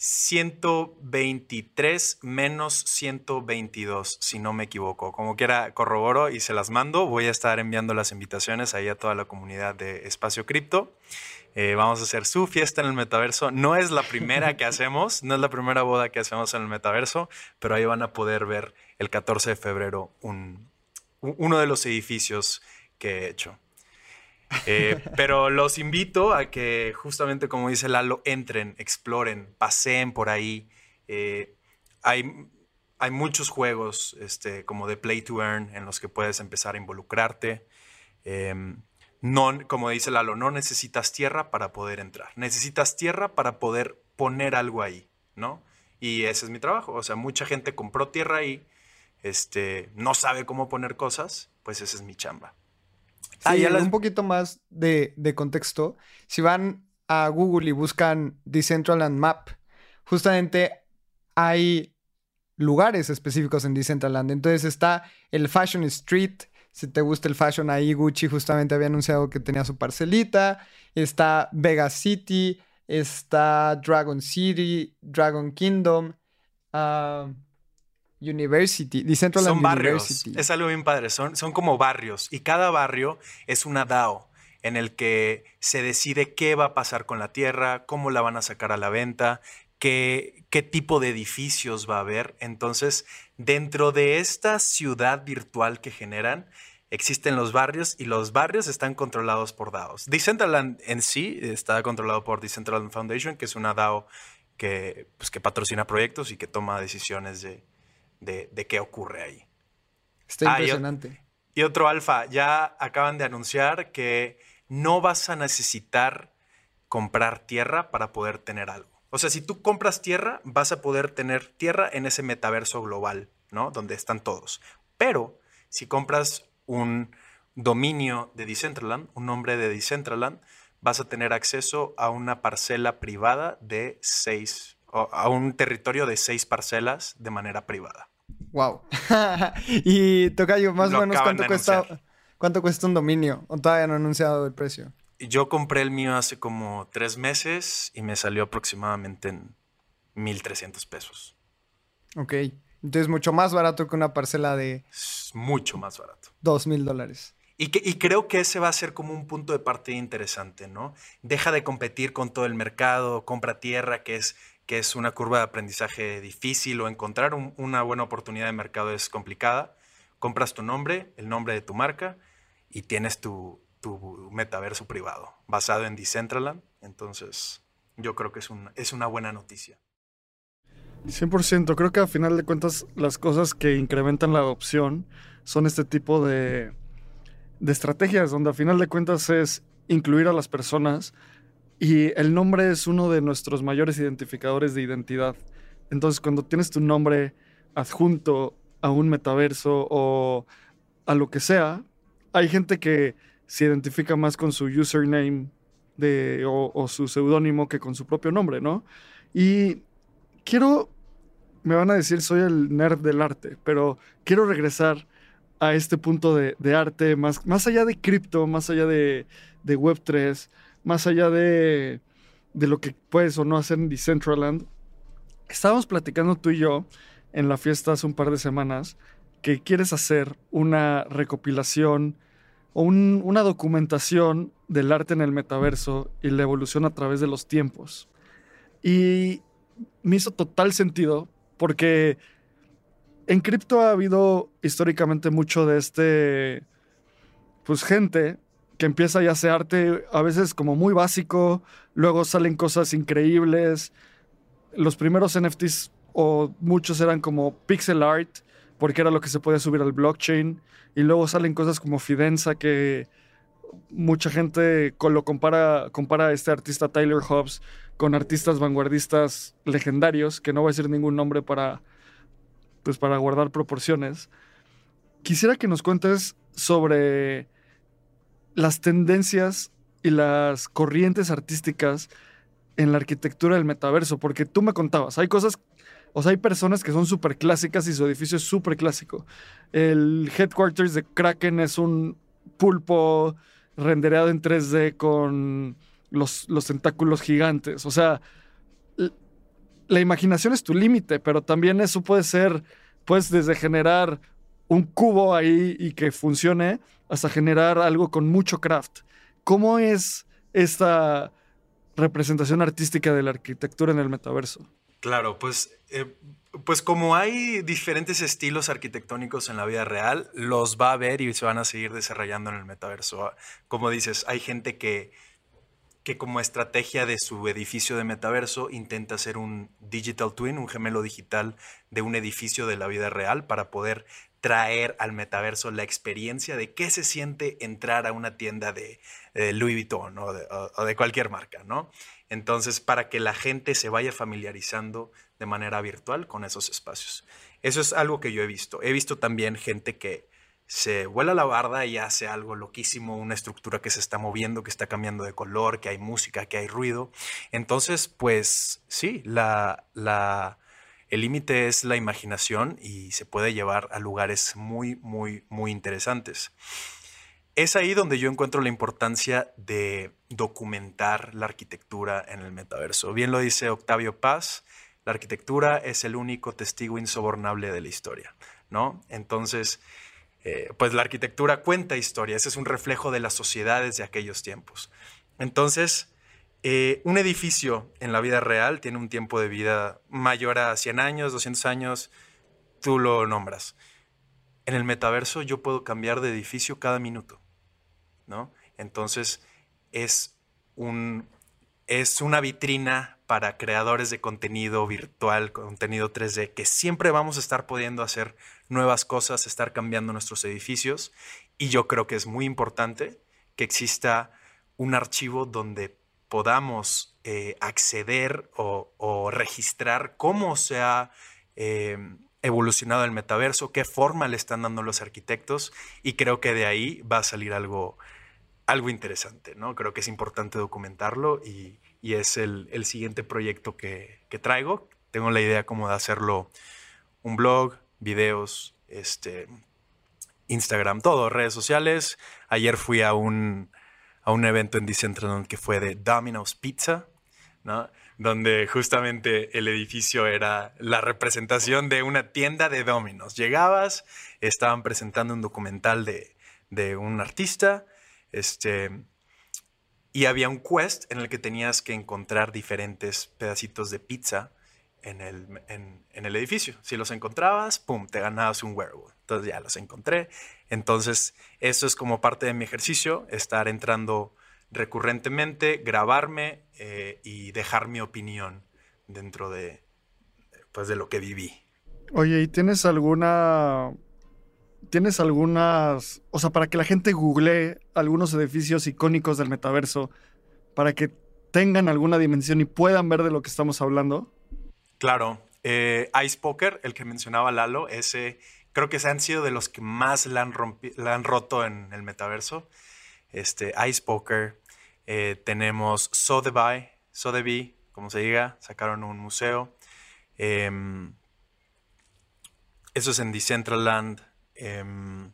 123 menos 122, si no me equivoco. Como quiera, corroboro y se las mando. Voy a estar enviando las invitaciones ahí a toda la comunidad de Espacio Cripto. Eh, vamos a hacer su fiesta en el metaverso. No es la primera que hacemos, no es la primera boda que hacemos en el metaverso, pero ahí van a poder ver el 14 de febrero un, uno de los edificios que he hecho. Eh, pero los invito a que justamente como dice Lalo, entren, exploren, paseen por ahí. Eh, hay, hay muchos juegos este, como de Play to Earn en los que puedes empezar a involucrarte. Em, no, como dice Lalo, no necesitas tierra para poder entrar. Necesitas tierra para poder poner algo ahí, ¿no? Y ese es mi trabajo. O sea, mucha gente compró tierra ahí, este, no sabe cómo poner cosas, pues esa es mi chamba. Ah, sí, un poquito más de, contexto. Si van a Google y buscan Decentraland Map, justamente hay lugares específicos en Decentraland. Entonces está el Fashion Street. Si te gusta el fashion, ahí Gucci justamente había anunciado que tenía su parcelita. Está Vegas City. Está Dragon City, Dragon Kingdom. Uh, University, Decentraland son barrios. Es algo bien padre. Son, son como barrios. Y cada barrio es una DAO en el que se decide qué va a pasar con la tierra, cómo la van a sacar a la venta, qué, qué tipo de edificios va a haber. Entonces, dentro de esta ciudad virtual que generan, existen los barrios y los barrios están controlados por DAOs. Decentraland en sí está controlado por Decentraland Foundation, que es una DAO que, pues, que patrocina proyectos y que toma decisiones de, de, qué ocurre ahí. Está ah, impresionante. y, otro alfa, ya acaban de anunciar que no vas a necesitar comprar tierra para poder tener algo. O sea, si tú compras tierra, vas a poder tener tierra en ese metaverso global, ¿no? Donde están todos. Pero si compras un dominio de Decentraland, un nombre de Decentraland, vas a tener acceso a una parcela privada de seis a un territorio de seis parcelas de manera privada. Wow. y Tocayo, más o menos cuánto cuesta, cuánto cuesta un dominio, o todavía no han anunciado el precio. Yo compré el mío hace como tres meses y me salió aproximadamente en 1.300 pesos. Ok. Entonces mucho más barato que una parcela de... mucho más barato. Dos mil dólares. Y, y, creo que ese va a ser como un punto de partida interesante, ¿no? Deja de competir con todo el mercado, compra tierra, que es que es una curva de aprendizaje difícil o encontrar una buena oportunidad de mercado es complicada. Compras tu nombre, el nombre de tu marca y tienes tu, metaverso privado basado en Decentraland. Entonces, yo creo que es, es una buena noticia. 100%. Creo que al final de cuentas las cosas que incrementan la adopción son este tipo de, de estrategias donde al final de cuentas es incluir a las personas y el nombre es uno de nuestros mayores identificadores de identidad. Entonces, cuando tienes tu nombre adjunto a un metaverso o a lo que sea, hay gente que se identifica más con su username o, su seudónimo que con su propio nombre, ¿no? Y quiero, me van a decir, soy el nerd del arte, pero quiero regresar a este punto de, arte, más, más allá de cripto, más allá de, de Web3 más allá de, lo que puedes o no hacer en Decentraland, estábamos platicando tú y yo en la fiesta hace un par de semanas que quieres hacer una recopilación o una documentación del arte en el metaverso y la evolución a través de los tiempos. Y me hizo total sentido porque en cripto ha habido históricamente mucho de este, pues gente que empieza ya a hacer arte a veces como muy básico, luego salen cosas increíbles. Los primeros NFTs o muchos eran como pixel art, porque era lo que se podía subir al blockchain, y luego salen cosas como Fidenza que mucha gente lo compara, compara a este artista Tyler Hobbs con artistas vanguardistas legendarios, que no voy a decir ningún nombre para, pues para guardar proporciones. Quisiera que nos cuentes sobre las tendencias y las corrientes artísticas en la arquitectura del metaverso, porque tú me contabas, hay cosas, o sea, hay personas que son súper clásicas y su edificio es súper clásico. El headquarters de Kraken es un pulpo rendereado en 3D con los, los tentáculos gigantes, o sea, la imaginación es tu límite, pero también eso puede ser, pues desde generar un cubo ahí y que funcione hasta generar algo con mucho craft. ¿Cómo es esta representación artística de la arquitectura en el metaverso? Claro, pues, eh, pues como hay diferentes estilos arquitectónicos en la vida real, los va a ver y se van a seguir desarrollando en el metaverso. Como dices, hay gente que que como estrategia de su edificio de metaverso intenta hacer un digital twin, un gemelo digital de un edificio de la vida real para poder traer al metaverso la experiencia de qué se siente entrar a una tienda de, Louis Vuitton o de, cualquier marca, ¿no? Entonces, para que la gente se vaya familiarizando de manera virtual con esos espacios. Eso es algo que yo he visto. He visto también gente que se vuela la barda y hace algo loquísimo, una estructura que se está moviendo, que está cambiando de color, que hay música, que hay ruido. Entonces, pues sí, la, la, el límite es la imaginación y se puede llevar a lugares muy, muy, muy interesantes. Es ahí donde yo encuentro la importancia de documentar la arquitectura en el metaverso. Bien lo dice Octavio Paz, la arquitectura es el único testigo insobornable de la historia, ¿no? Entonces, eh, pues la arquitectura cuenta historias, es un reflejo de las sociedades de aquellos tiempos. Entonces, eh, un edificio en la vida real tiene un tiempo de vida mayor a 100 años, 200 años, tú lo nombras. En el metaverso yo puedo cambiar de edificio cada minuto, ¿no? Entonces, es, un, es una vitrina para creadores de contenido virtual, contenido 3D, que siempre vamos a estar pudiendo hacer nuevas cosas, estar cambiando nuestros edificios. Y yo creo que es muy importante que exista un archivo donde podamos eh, acceder o, registrar cómo se ha em, evolucionado el metaverso, qué forma le están dando los arquitectos y creo que de ahí va a salir algo, algo interesante, ¿no? Creo que es importante documentarlo y, es el, siguiente proyecto que, traigo. Tengo la idea como de hacerlo un blog, videos, este, Instagram, todo, redes sociales. Ayer fui a un, a un evento en Decentraland que fue de Domino's Pizza, ¿no? donde justamente el edificio era la representación de una tienda de Domino's. Llegabas, estaban presentando un documental de, de un artista, este, y había un quest en el que tenías que encontrar diferentes pedacitos de pizza en el, en, el edificio. Si los encontrabas, ¡pum!, te ganabas un wearable. Entonces ya los encontré. Entonces, eso es como parte de mi ejercicio, estar entrando recurrentemente, grabarme eh, y dejar mi opinión dentro de, pues, de lo que viví. Oye, ¿y tienes alguna ¿Tienes algunas, o sea, para que la gente googlee algunos edificios icónicos del metaverso, para que tengan alguna dimensión y puedan ver de lo que estamos hablando? Claro. Eh, Ice Poker, el que mencionaba Lalo, ese creo que se han sido de los que más la han, han roto en el metaverso. Este, Ice Poker. Eh, tenemos Sotheby, Sotheby, como se diga, sacaron un museo. Em, eso es en Decentraland. Em,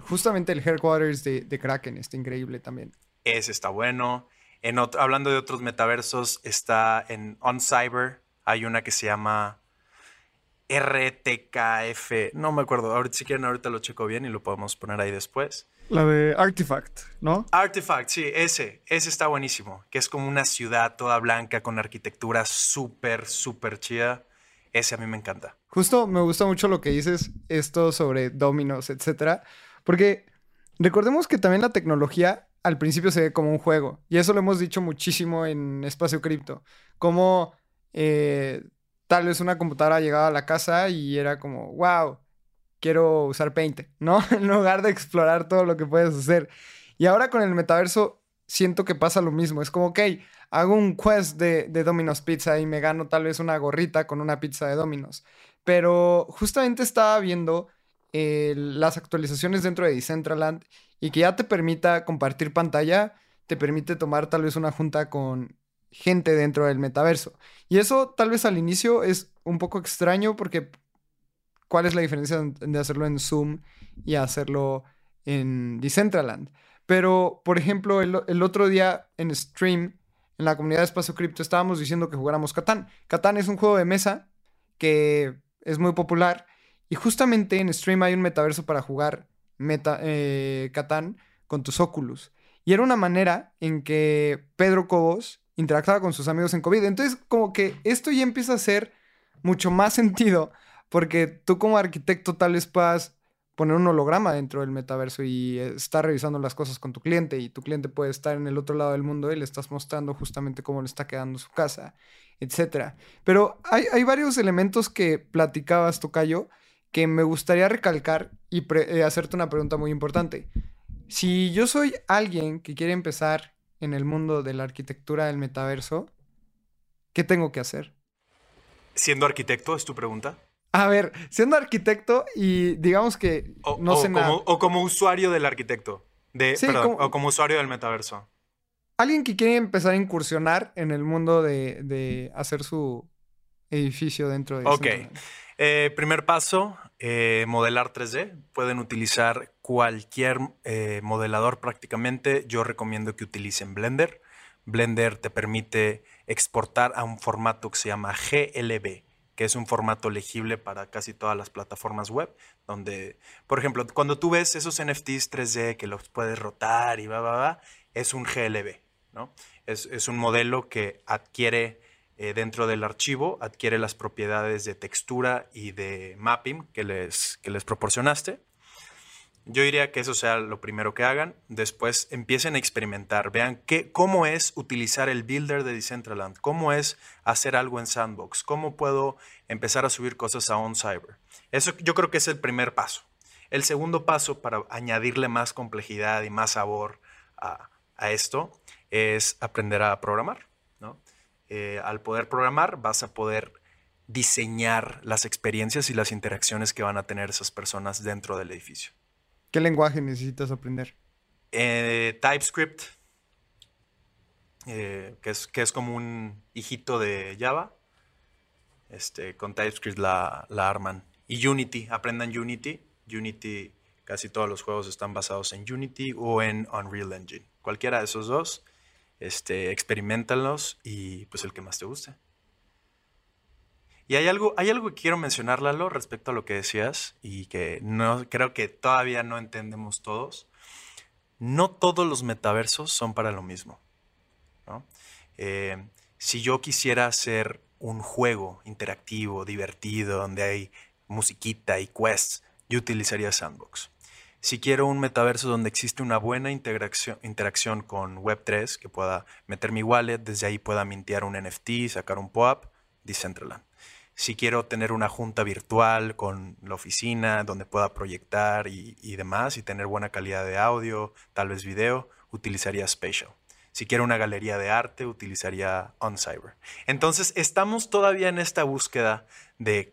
justamente el headquarters de, de, Kraken está increíble también. Ese está bueno. En hablando de otros metaversos, está en OnCyber. Hay una que se llama RTKF. No me acuerdo. Ahorita, si quieren, ahorita lo checo bien y lo podemos poner ahí después. La de Artifact, ¿no? Artifact, sí, ese. Ese está buenísimo. Que es como una ciudad toda blanca con arquitectura súper, súper chida. Ese a mí me encanta. Justo me gusta mucho lo que dices, esto sobre dominos, etcétera, porque recordemos que también la tecnología al principio se ve como un juego, y eso lo hemos dicho muchísimo en Espacio Cripto, como eh, tal vez una computadora llegaba a la casa y era como, wow, quiero usar Paint, ¿no? en lugar de explorar todo lo que puedes hacer. Y ahora con el metaverso siento que pasa lo mismo, es como, ok, hago un quest de, de Domino's Pizza y me gano tal vez una gorrita con una pizza de Domino's. Pero justamente estaba viendo eh, las actualizaciones dentro de Decentraland y que ya te permita compartir pantalla, te permite tomar tal vez una junta con gente dentro del metaverso. Y eso tal vez al inicio es un poco extraño porque ¿cuál es la diferencia de hacerlo en Zoom y hacerlo en Decentraland? Pero, por ejemplo, el, otro día en stream en la comunidad de Espacio Cripto estábamos diciendo que jugáramos Catán. Catán es un juego de mesa que es muy popular y justamente en Stream hay un metaverso para jugar meta, eh, Catán con tus Oculus. Y era una manera en que Pedro Cobos interactuaba con sus amigos en COVID. Entonces, como que esto ya empieza a hacer mucho más sentido porque tú como arquitecto tal vez puedas poner un holograma dentro del metaverso y estar revisando las cosas con tu cliente y tu cliente puede estar en el otro lado del mundo y le estás mostrando justamente cómo le está quedando su casa, etc. Pero hay, varios elementos que platicabas, Tocayo, que me gustaría recalcar y eh, hacerte una pregunta muy importante. Si yo soy alguien que quiere empezar en el mundo de la arquitectura del metaverso, ¿qué tengo que hacer? Siendo arquitecto, es tu pregunta. A ver, siendo arquitecto y digamos que o, no sé como, nada. O como usuario del arquitecto. De, perdón, o como usuario del metaverso. Alguien que quiere empezar a incursionar en el mundo de, hacer su edificio dentro de... Ok. Eh, primer paso, eh, modelar 3D. Pueden utilizar cualquier eh, modelador prácticamente. Yo recomiendo que utilicen Blender. Blender te permite exportar a un formato que se llama GLB que es un formato legible para casi todas las plataformas web, donde, por ejemplo, cuando tú ves esos NFTs 3D que los puedes rotar y va, va, va, es un GLB, ¿no? Es, un modelo que adquiere eh, dentro del archivo, adquiere las propiedades de textura y de mapping que les, que les proporcionaste yo diría que eso sea lo primero que hagan. Después empiecen a experimentar. Vean qué, cómo es utilizar el builder de Decentraland. Cómo es hacer algo en Sandbox. Cómo puedo empezar a subir cosas a OnCyber. Eso yo creo que es el primer paso. El segundo paso para añadirle más complejidad y más sabor a, esto es aprender a programar. Eh, al poder programar vas a poder diseñar las experiencias y las interacciones que van a tener esas personas dentro del edificio. ¿Qué lenguaje necesitas aprender? Eh, TypeScript, eh, que, es, que es como un hijito de Java. Este, con TypeScript la, arman. Y Unity, aprendan Unity. Unity, casi todos los juegos están basados en Unity o en Unreal Engine. Cualquiera de esos dos, este, y pues el que más te guste. Y hay algo, hay algo que quiero mencionar, Lalo, respecto a lo que decías y que no, creo que todavía no entendemos todos. No todos los metaversos son para lo mismo. Eh, si yo quisiera hacer un juego interactivo, divertido, donde hay musiquita y quests, yo utilizaría Sandbox. Si quiero un metaverso donde existe una buena interacción, interacción con Web3, que pueda meter mi wallet, desde ahí pueda mintear un NFT, sacar un POAP, Decentraland si quiero tener una junta virtual con la oficina donde pueda proyectar y, demás y tener buena calidad de audio, tal vez video, utilizaría Spatial. Si quiero una galería de arte, utilizaría OnCyber. Entonces, estamos todavía en esta búsqueda de...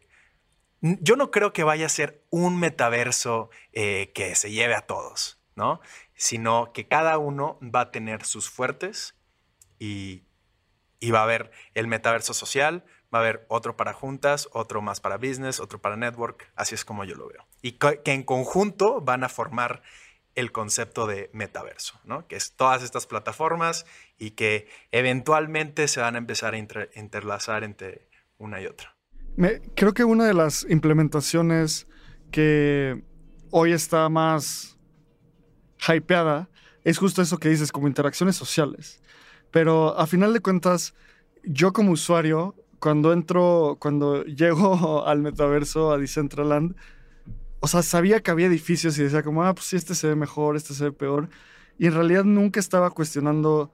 Yo no creo que vaya a ser un metaverso eh, que se lleve a todos, ¿no? Sino que cada uno va a tener sus fuertes y, y va a haber el metaverso social, va a haber otro para juntas, otro más para business, otro para network, así es como yo lo veo. Y que en conjunto van a formar el concepto de metaverso, ¿no? que es todas estas plataformas y que eventualmente se van a empezar a interlazar entre una y otra. Creo que una de las implementaciones que hoy está más hypeada es justo eso que dices, como interacciones sociales. Pero a final de cuentas, yo como usuario cuando entro, cuando llego al metaverso, a Decentraland, o sea, sabía que había edificios y decía como, ah, pues sí, este se ve mejor, este se ve peor. Y en realidad nunca estaba cuestionando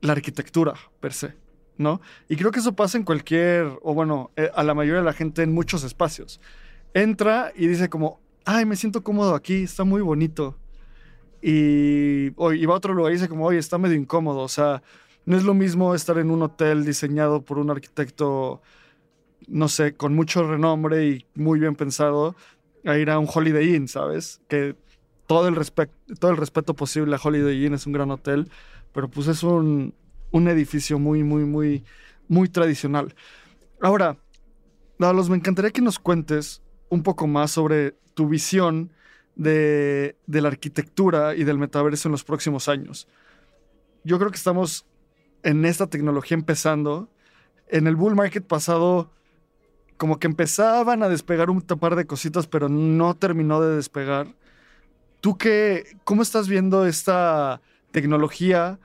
la arquitectura per se, ¿no? Y creo que eso pasa en cualquier, o bueno, eh, a la mayoría de la gente en muchos espacios. Entra y dice como, ay, me siento cómodo aquí, está muy bonito. Y, y va a otro lugar y dice como, oye, está medio incómodo, o sea, no es lo mismo estar en un hotel diseñado por un arquitecto, no sé, con mucho renombre y muy bien pensado, a ir a un Holiday Inn, ¿sabes? Que todo el, todo el respeto posible a Holiday Inn es un gran hotel, pero pues es un, edificio muy, muy, muy, muy tradicional. Ahora, Dalos, me encantaría que nos cuentes un poco más sobre tu visión de, de, la arquitectura y del metaverso en los próximos años. Yo creo que estamos en esta tecnología empezando. En el bull market pasado, como que empezaban a despegar un par de cositas, pero no terminó de despegar. ¿Tú qué, cómo estás viendo esta tecnología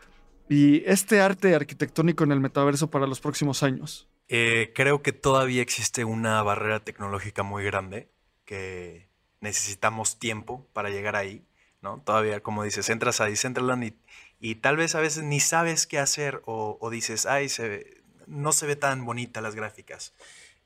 y este arte arquitectónico en el metaverso para los próximos años? Eh, creo que todavía existe una barrera tecnológica muy grande que necesitamos tiempo para llegar ahí, ¿no? Todavía, como dices, entras a Decentraland y, y tal vez a veces ni sabes qué hacer o, o dices, ay, se, no se ve tan bonita las gráficas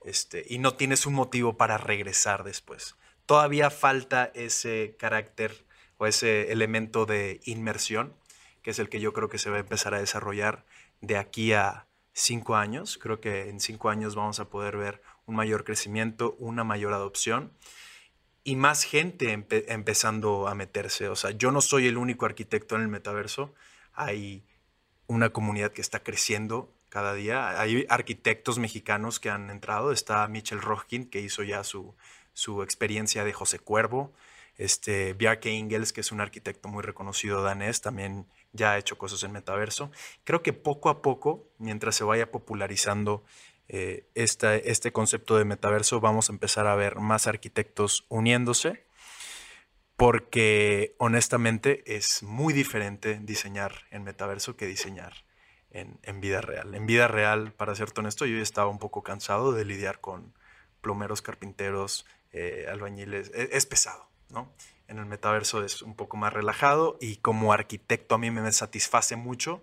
este, y no tienes un motivo para regresar después. Todavía falta ese carácter o ese elemento de inmersión, que es el que yo creo que se va a empezar a desarrollar de aquí a cinco años. Creo que en cinco años vamos a poder ver un mayor crecimiento, una mayor adopción y más gente empezando a meterse. O sea, yo no soy el único arquitecto en el metaverso. Hay una comunidad que está creciendo cada día. Hay arquitectos mexicanos que han entrado. Está Michel Rojkin, que hizo ya su, su experiencia de José Cuervo. Este, Bjarke Ingels, que es un arquitecto muy reconocido danés, también ya ha hecho cosas en metaverso. Creo que poco a poco, mientras se vaya popularizando eh, este concepto de metaverso, vamos a empezar a ver más arquitectos uniéndose, porque honestamente es muy diferente diseñar en metaverso que diseñar en, vida real. En vida real, para ser honesto, yo estaba un poco cansado de lidiar con plomeros, carpinteros, eh, albañiles. Es, es pesado, ¿no? En el metaverso es un poco más relajado y como arquitecto a mí me satisface mucho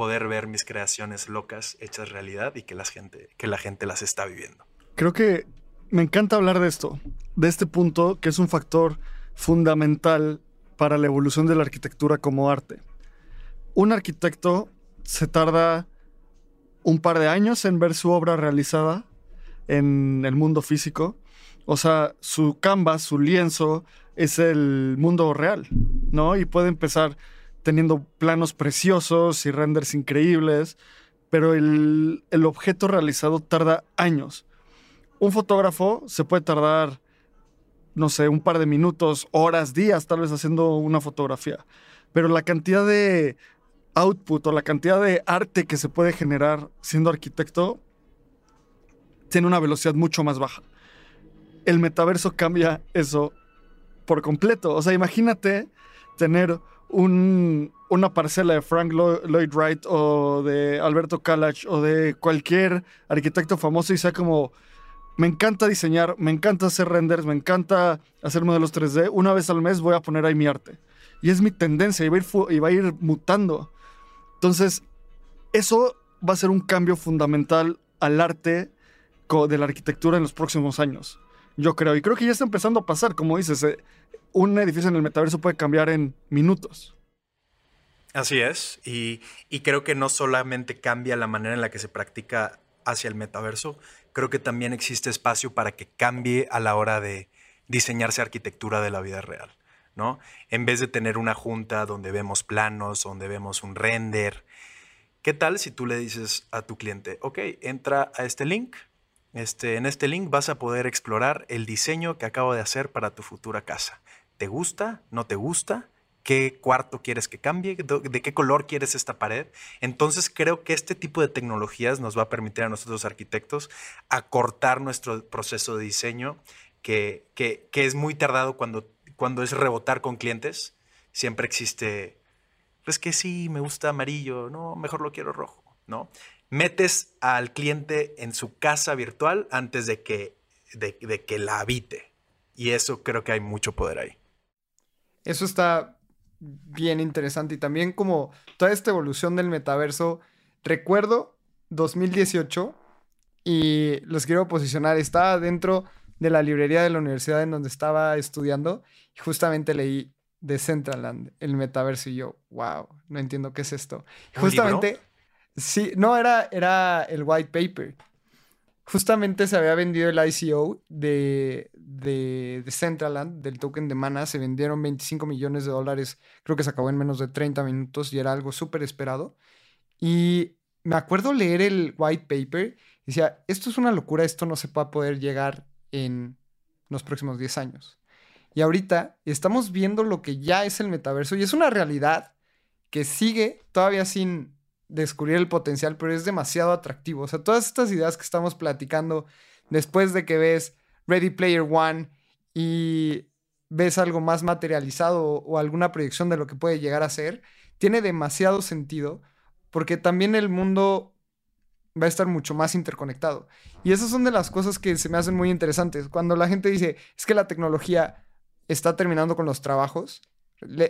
poder ver mis creaciones locas hechas realidad y que la gente, que la gente las está viviendo. Creo que me encanta hablar de esto, de este punto que es un factor fundamental para la evolución de la arquitectura como arte. Un arquitecto se tarda un par de años en ver su obra realizada en el mundo físico. O sea, su canvas, su lienzo, es el mundo real, ¿no? Y puede empezar teniendo planos preciosos y renders increíbles, pero el, el objeto realizado tarda años. Un fotógrafo se puede tardar, no sé, un par de minutos, horas, días, tal vez haciendo una fotografía. Pero la cantidad de output o la cantidad de arte que se puede generar siendo arquitecto tiene una velocidad mucho más baja. El metaverso cambia eso por completo. O sea, imagínate tener un, una parcela de Frank Lloyd Wright o de Alberto Kalach o de cualquier arquitecto famoso y sea como, me encanta diseñar, me encanta hacer renders, me encanta hacer modelos 3D, una vez al mes voy a poner ahí mi arte. Y es mi tendencia y va a ir, mutando. Entonces, eso va a ser un cambio fundamental al arte de la arquitectura en los próximos años. Yo creo. Y creo que ya está empezando a pasar. Como dices, eh, un edificio en el metaverso puede cambiar en minutos. Así es. Y, creo que no solamente cambia la manera en la que se practica hacia el metaverso, creo que también existe espacio para que cambie a la hora de diseñarse arquitectura de la vida real. ¿no? En vez de tener una junta donde vemos planos, donde vemos un render, ¿qué tal si tú le dices a tu cliente, ok, entra a este link, este, en este link vas a poder explorar el diseño que acabo de hacer para tu futura casa. ¿Te gusta? ¿No te gusta? ¿Qué cuarto quieres que cambie? ¿De qué color quieres esta pared? Entonces creo que este tipo de tecnologías nos va a permitir a nosotros arquitectos acortar nuestro proceso de diseño, que, que, que es muy tardado cuando cuando es rebotar con clientes, siempre existe, pues que sí, me gusta amarillo, no, mejor lo quiero rojo, ¿no? Metes al cliente en su casa virtual antes de que, de, que la habite. Y eso creo que hay mucho poder ahí. Eso está bien interesante y también como toda esta evolución del metaverso. Recuerdo 2018 y los quiero posicionar. Estaba dentro de la librería de la universidad en donde estaba estudiando y justamente leí Decentraland, el metaverso y yo, wow, no entiendo qué es esto. justamente, sí, no, era, era el white paper. Justamente se había vendido el ICO de, de, Decentraland, del token de Mana, se vendieron 25 millones de dólares, creo que se acabó en menos de 30 minutos y era algo súper esperado. Y me acuerdo leer el white paper y decía, esto es una locura, esto no se va a poder llegar en los próximos 10 años. Y ahorita estamos viendo lo que ya es el metaverso y es una realidad que sigue todavía sin, descubrir el potencial, pero es demasiado atractivo. O sea, todas estas ideas que estamos platicando después de que ves Ready Player One y ves algo más materializado o, alguna proyección de lo que puede llegar a ser, tiene demasiado sentido porque también el mundo va a estar mucho más interconectado. Y esas son de las cosas que se me hacen muy interesantes. Cuando la gente dice, es que la tecnología está terminando con los trabajos.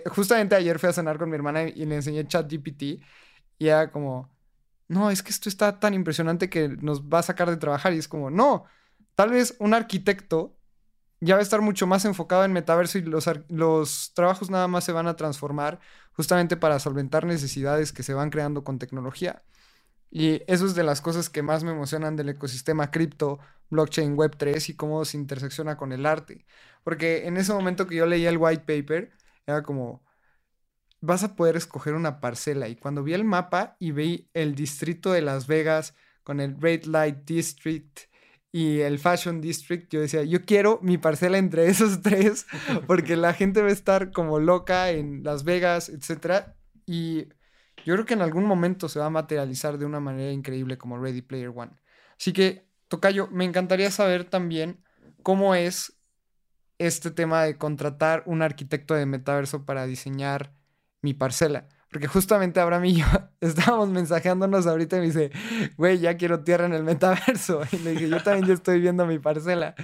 justamente ayer fui a cenar con mi hermana y le enseñé ChatGPT y era como, no, es que esto está tan impresionante que nos va a sacar de trabajar. Y es como, no, tal vez un arquitecto ya va a estar mucho más enfocado en metaverso y los, los trabajos nada más se van a transformar justamente para solventar necesidades que se van creando con tecnología. Y eso es de las cosas que más me emocionan del ecosistema cripto, blockchain, web 3 y cómo se intersecciona con el arte. Porque en ese momento que yo leía el white paper, era como, vas a poder escoger una parcela. Y cuando vi el mapa y vi el distrito de Las Vegas con el Red Light District y el Fashion District, yo decía, yo quiero mi parcela entre esos tres, porque la gente va a estar como loca en Las Vegas, etc. Y yo creo que en algún momento se va a materializar de una manera increíble como Ready Player One. Así que, Tocayo, me encantaría saber también cómo es este tema de contratar un arquitecto de metaverso para diseñar mi parcela. Porque justamente Abraham y yo estábamos mensajeándonos ahorita y me dice, güey, ya quiero tierra en el metaverso. Y le dije, yo también ya estoy viendo mi parcela.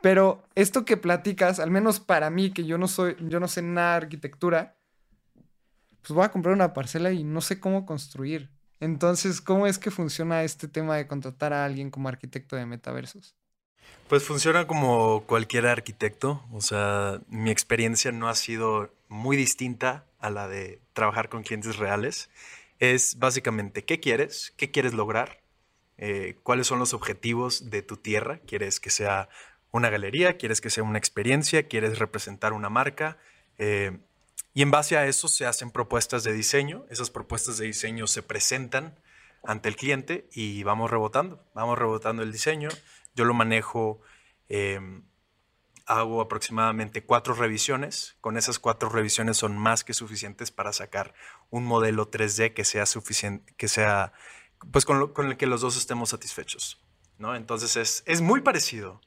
Pero esto que platicas, al menos para mí, que yo no soy, yo no sé nada de arquitectura, pues voy a comprar una parcela y no sé cómo construir. Entonces, ¿cómo es que funciona este tema de contratar a alguien como arquitecto de metaversos? Pues funciona como cualquier arquitecto, o sea, mi experiencia no ha sido muy distinta a la de trabajar con clientes reales. Es básicamente qué quieres, qué quieres lograr, eh, cuáles son los objetivos de tu tierra. ¿Quieres que sea una galería? ¿Quieres que sea una experiencia? ¿Quieres representar una marca? Eh, y en base a eso se hacen propuestas de diseño. Esas propuestas de diseño se presentan ante el cliente y vamos rebotando, vamos rebotando el diseño. Yo lo manejo, em, hago aproximadamente cuatro revisiones. Con esas cuatro revisiones son más que suficientes para sacar un modelo 3D que sea suficiente, que sea, pues con, el que los dos estemos satisfechos. ¿no? Entonces es, es muy parecido.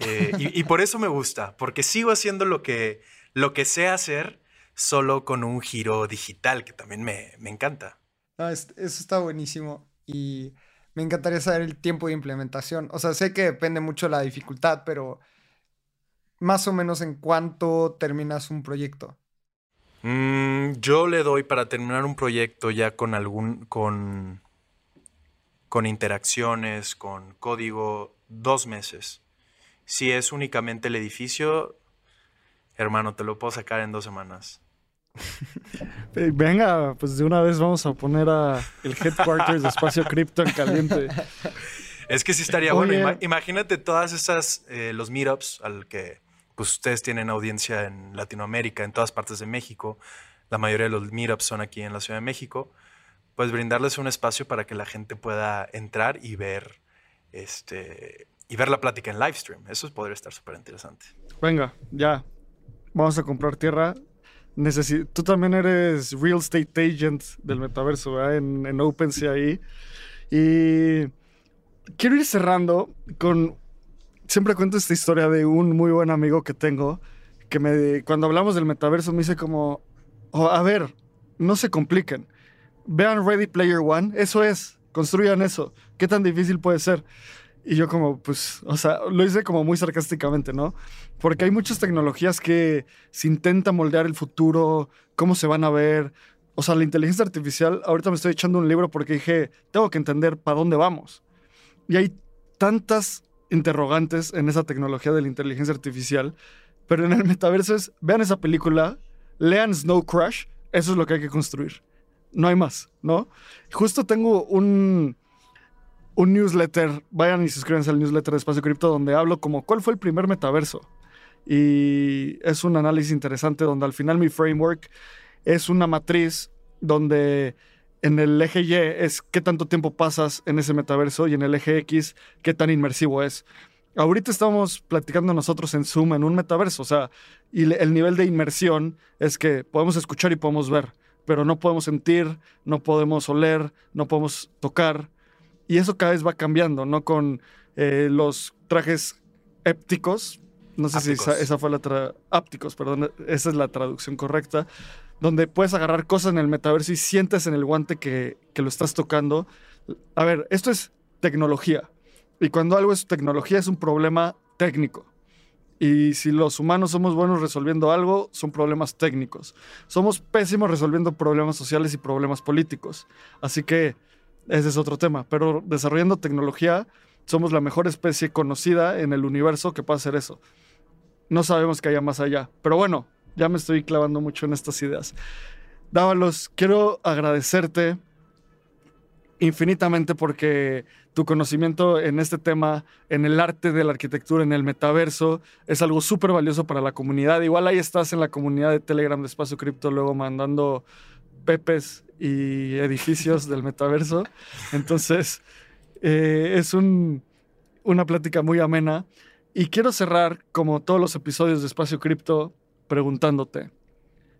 Eh, y, y, por eso me gusta, porque sigo haciendo lo que, lo que sé hacer solo con un giro digital, que también me, encanta. eso está buenísimo y me encantaría saber el tiempo de implementación. O sea, sé que depende mucho de la dificultad, pero más o menos en cuánto terminas un proyecto. Mm, yo le doy para terminar un proyecto ya con algún, con, con interacciones, con código, dos meses. Si es únicamente el edificio, hermano, te lo puedo sacar en dos semanas. Venga, pues de una vez vamos a poner a el headquarters de Espacio Cripto en caliente. Es que sí estaría bueno. imagínate todas esas, eh, los meetups al que pues ustedes tienen audiencia en Latinoamérica, en todas partes de México. La mayoría de los meetups son aquí en la Ciudad de México. Pues brindarles un espacio para que la gente pueda entrar y ver este y ver la plática en live stream. Eso podría estar súper interesante. Venga, ya. Vamos a comprar tierra tú también eres real estate agent del metaverso, ¿verdad? En, en OpenSea. Y quiero ir cerrando con. Siempre cuento esta historia de un muy buen amigo que tengo, que me, cuando hablamos del metaverso me dice como, oh, a ver, no se compliquen. Vean Ready Player One, eso es, construyan eso. ¿Qué tan difícil puede ser? Y yo como, pues, o sea, lo hice como muy sarcásticamente, ¿no? Porque hay muchas tecnologías que se intenta moldear el futuro, cómo se van a ver. O sea, la inteligencia artificial, ahorita me estoy echando un libro porque dije, tengo que entender para dónde vamos. Y hay tantas interrogantes en esa tecnología de la inteligencia artificial, pero en el metaverso es, vean esa película, lean Snow Crash, eso es lo que hay que construir. No hay más, ¿no? Justo tengo un un newsletter, vayan y suscríbanse al newsletter de Espacio Cripto donde hablo como cuál fue el primer metaverso. Y es un análisis interesante donde al final mi framework es una matriz donde en el eje Y es qué tanto tiempo pasas en ese metaverso y en el eje X qué tan inmersivo es. Ahorita estamos platicando nosotros en Zoom en un metaverso, o sea, y el nivel de inmersión es que podemos escuchar y podemos ver pero no podemos sentir, no podemos oler, no podemos tocar. Y eso cada vez va cambiando, ¿no? Con eh, los trajes épticos, no sé si esa, esa, fue la... Tra ápticos, perdón, esa es la traducción correcta, donde puedes agarrar cosas en el metaverso y sientes en el guante que, que lo estás tocando. A ver, esto es tecnología. Y cuando algo es tecnología es un problema técnico. Y si los humanos somos buenos resolviendo algo, son problemas técnicos. Somos pésimos resolviendo problemas sociales y problemas políticos. Así que ese es otro tema. Pero desarrollando tecnología, somos la mejor especie conocida en el universo que puede hacer eso. No sabemos que haya más allá. Pero bueno, ya me estoy clavando mucho en estas ideas. Dávalos, quiero agradecerte infinitamente porque tu conocimiento en este tema, en el arte de la arquitectura, en el metaverso, es algo súper valioso para la comunidad. Igual ahí estás en la comunidad de Telegram de Espacio Cripto, luego mandando pepes y edificios del metaverso. Entonces, eh, es un, una plática muy amena. Y quiero cerrar, como todos los episodios de Espacio Cripto, preguntándote,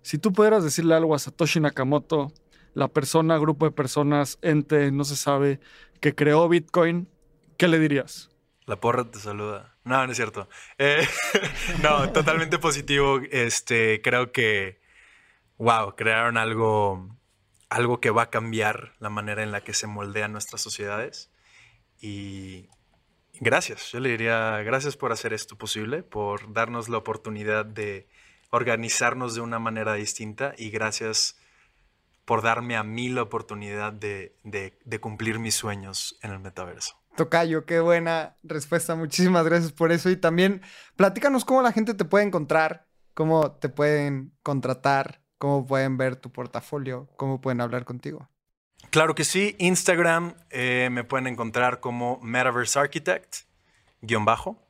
si tú pudieras decirle algo a Satoshi Nakamoto, la persona, grupo de personas, ente, no se sabe, que creó Bitcoin, ¿qué le dirías? La porra te saluda. No, no es cierto. Eh, no, totalmente positivo. Este, creo que, wow, crearon algo, algo que va a cambiar la manera en la que se moldean nuestras sociedades. Y gracias, yo le diría gracias por hacer esto posible, por darnos la oportunidad de organizarnos de una manera distinta y gracias por darme a mí la oportunidad de, cumplir mis sueños en el metaverso. Tocayo, qué buena respuesta. Muchísimas gracias por eso. Y también platícanos cómo la gente te puede encontrar, cómo te pueden contratar, cómo pueden ver tu portafolio, cómo pueden hablar contigo. Claro que sí. Instagram eh, me pueden encontrar como Metaverse Architect, guion bajo.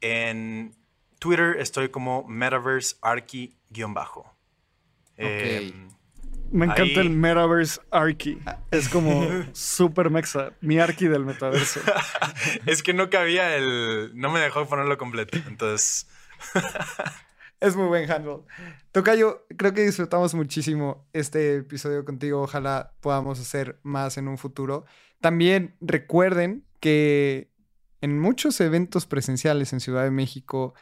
En Twitter estoy como Metaverse Archi, guion bajo. Em, me encanta el Metaverse Archie. Es como super mexa. Mi Archie del metaverso. es que no cabía el. No me dejó ponerlo completo. Entonces. es muy buen handle. Tocayo, creo que disfrutamos muchísimo este episodio contigo. Ojalá podamos hacer más en un futuro. También recuerden que en muchos eventos presenciales en Ciudad de México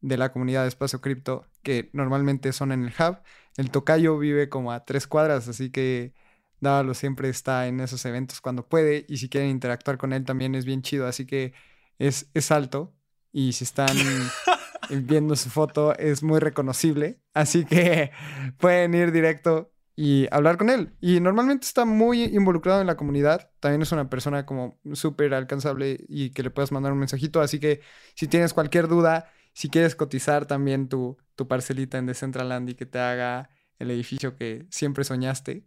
de la comunidad de Espacio Cripto, que normalmente son en el hub, el tocayo vive como a tres cuadras, así que Dávalo siempre está en esos eventos cuando puede y si quieren interactuar con él también es bien chido, así que es, es alto y si están viendo su foto es muy reconocible, así que pueden ir directo y hablar con él. Y normalmente está muy involucrado en la comunidad, también es una persona como súper alcanzable y que le puedas mandar un mensajito, así que si tienes cualquier duda, si quieres cotizar también tu, tu parcelita en Decentraland y que te haga el edificio que siempre soñaste,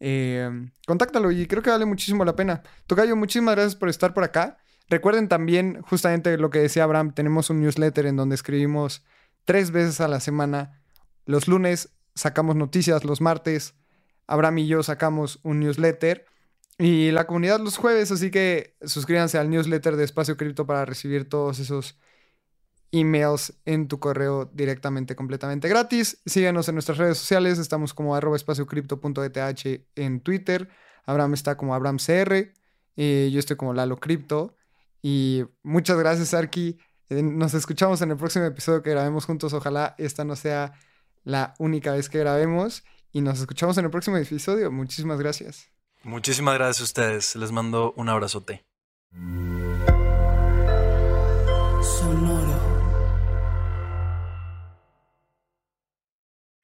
em, contáctalo y creo que vale muchísimo la pena. Tocayo, muchísimas gracias por estar por acá. Recuerden también, justamente lo que decía Abraham, tenemos un newsletter en donde escribimos tres veces a la semana. Los lunes sacamos noticias, los martes Abraham y yo sacamos un newsletter y la comunidad los jueves, así que suscríbanse al newsletter de Espacio Cripto para recibir todos esos emails en tu correo directamente, completamente gratis. Síguenos en nuestras redes sociales. Estamos como arroba espaciocripto.eth en Twitter. Abraham está como AbrahamCR. Eh, yo estoy como Lalo Cripto. Y muchas gracias, Arki. Eh, nos escuchamos en el próximo episodio que grabemos juntos. Ojalá esta no sea la única vez que grabemos. Y nos escuchamos en el próximo episodio. Muchísimas gracias. Muchísimas gracias a ustedes. Les mando un abrazote.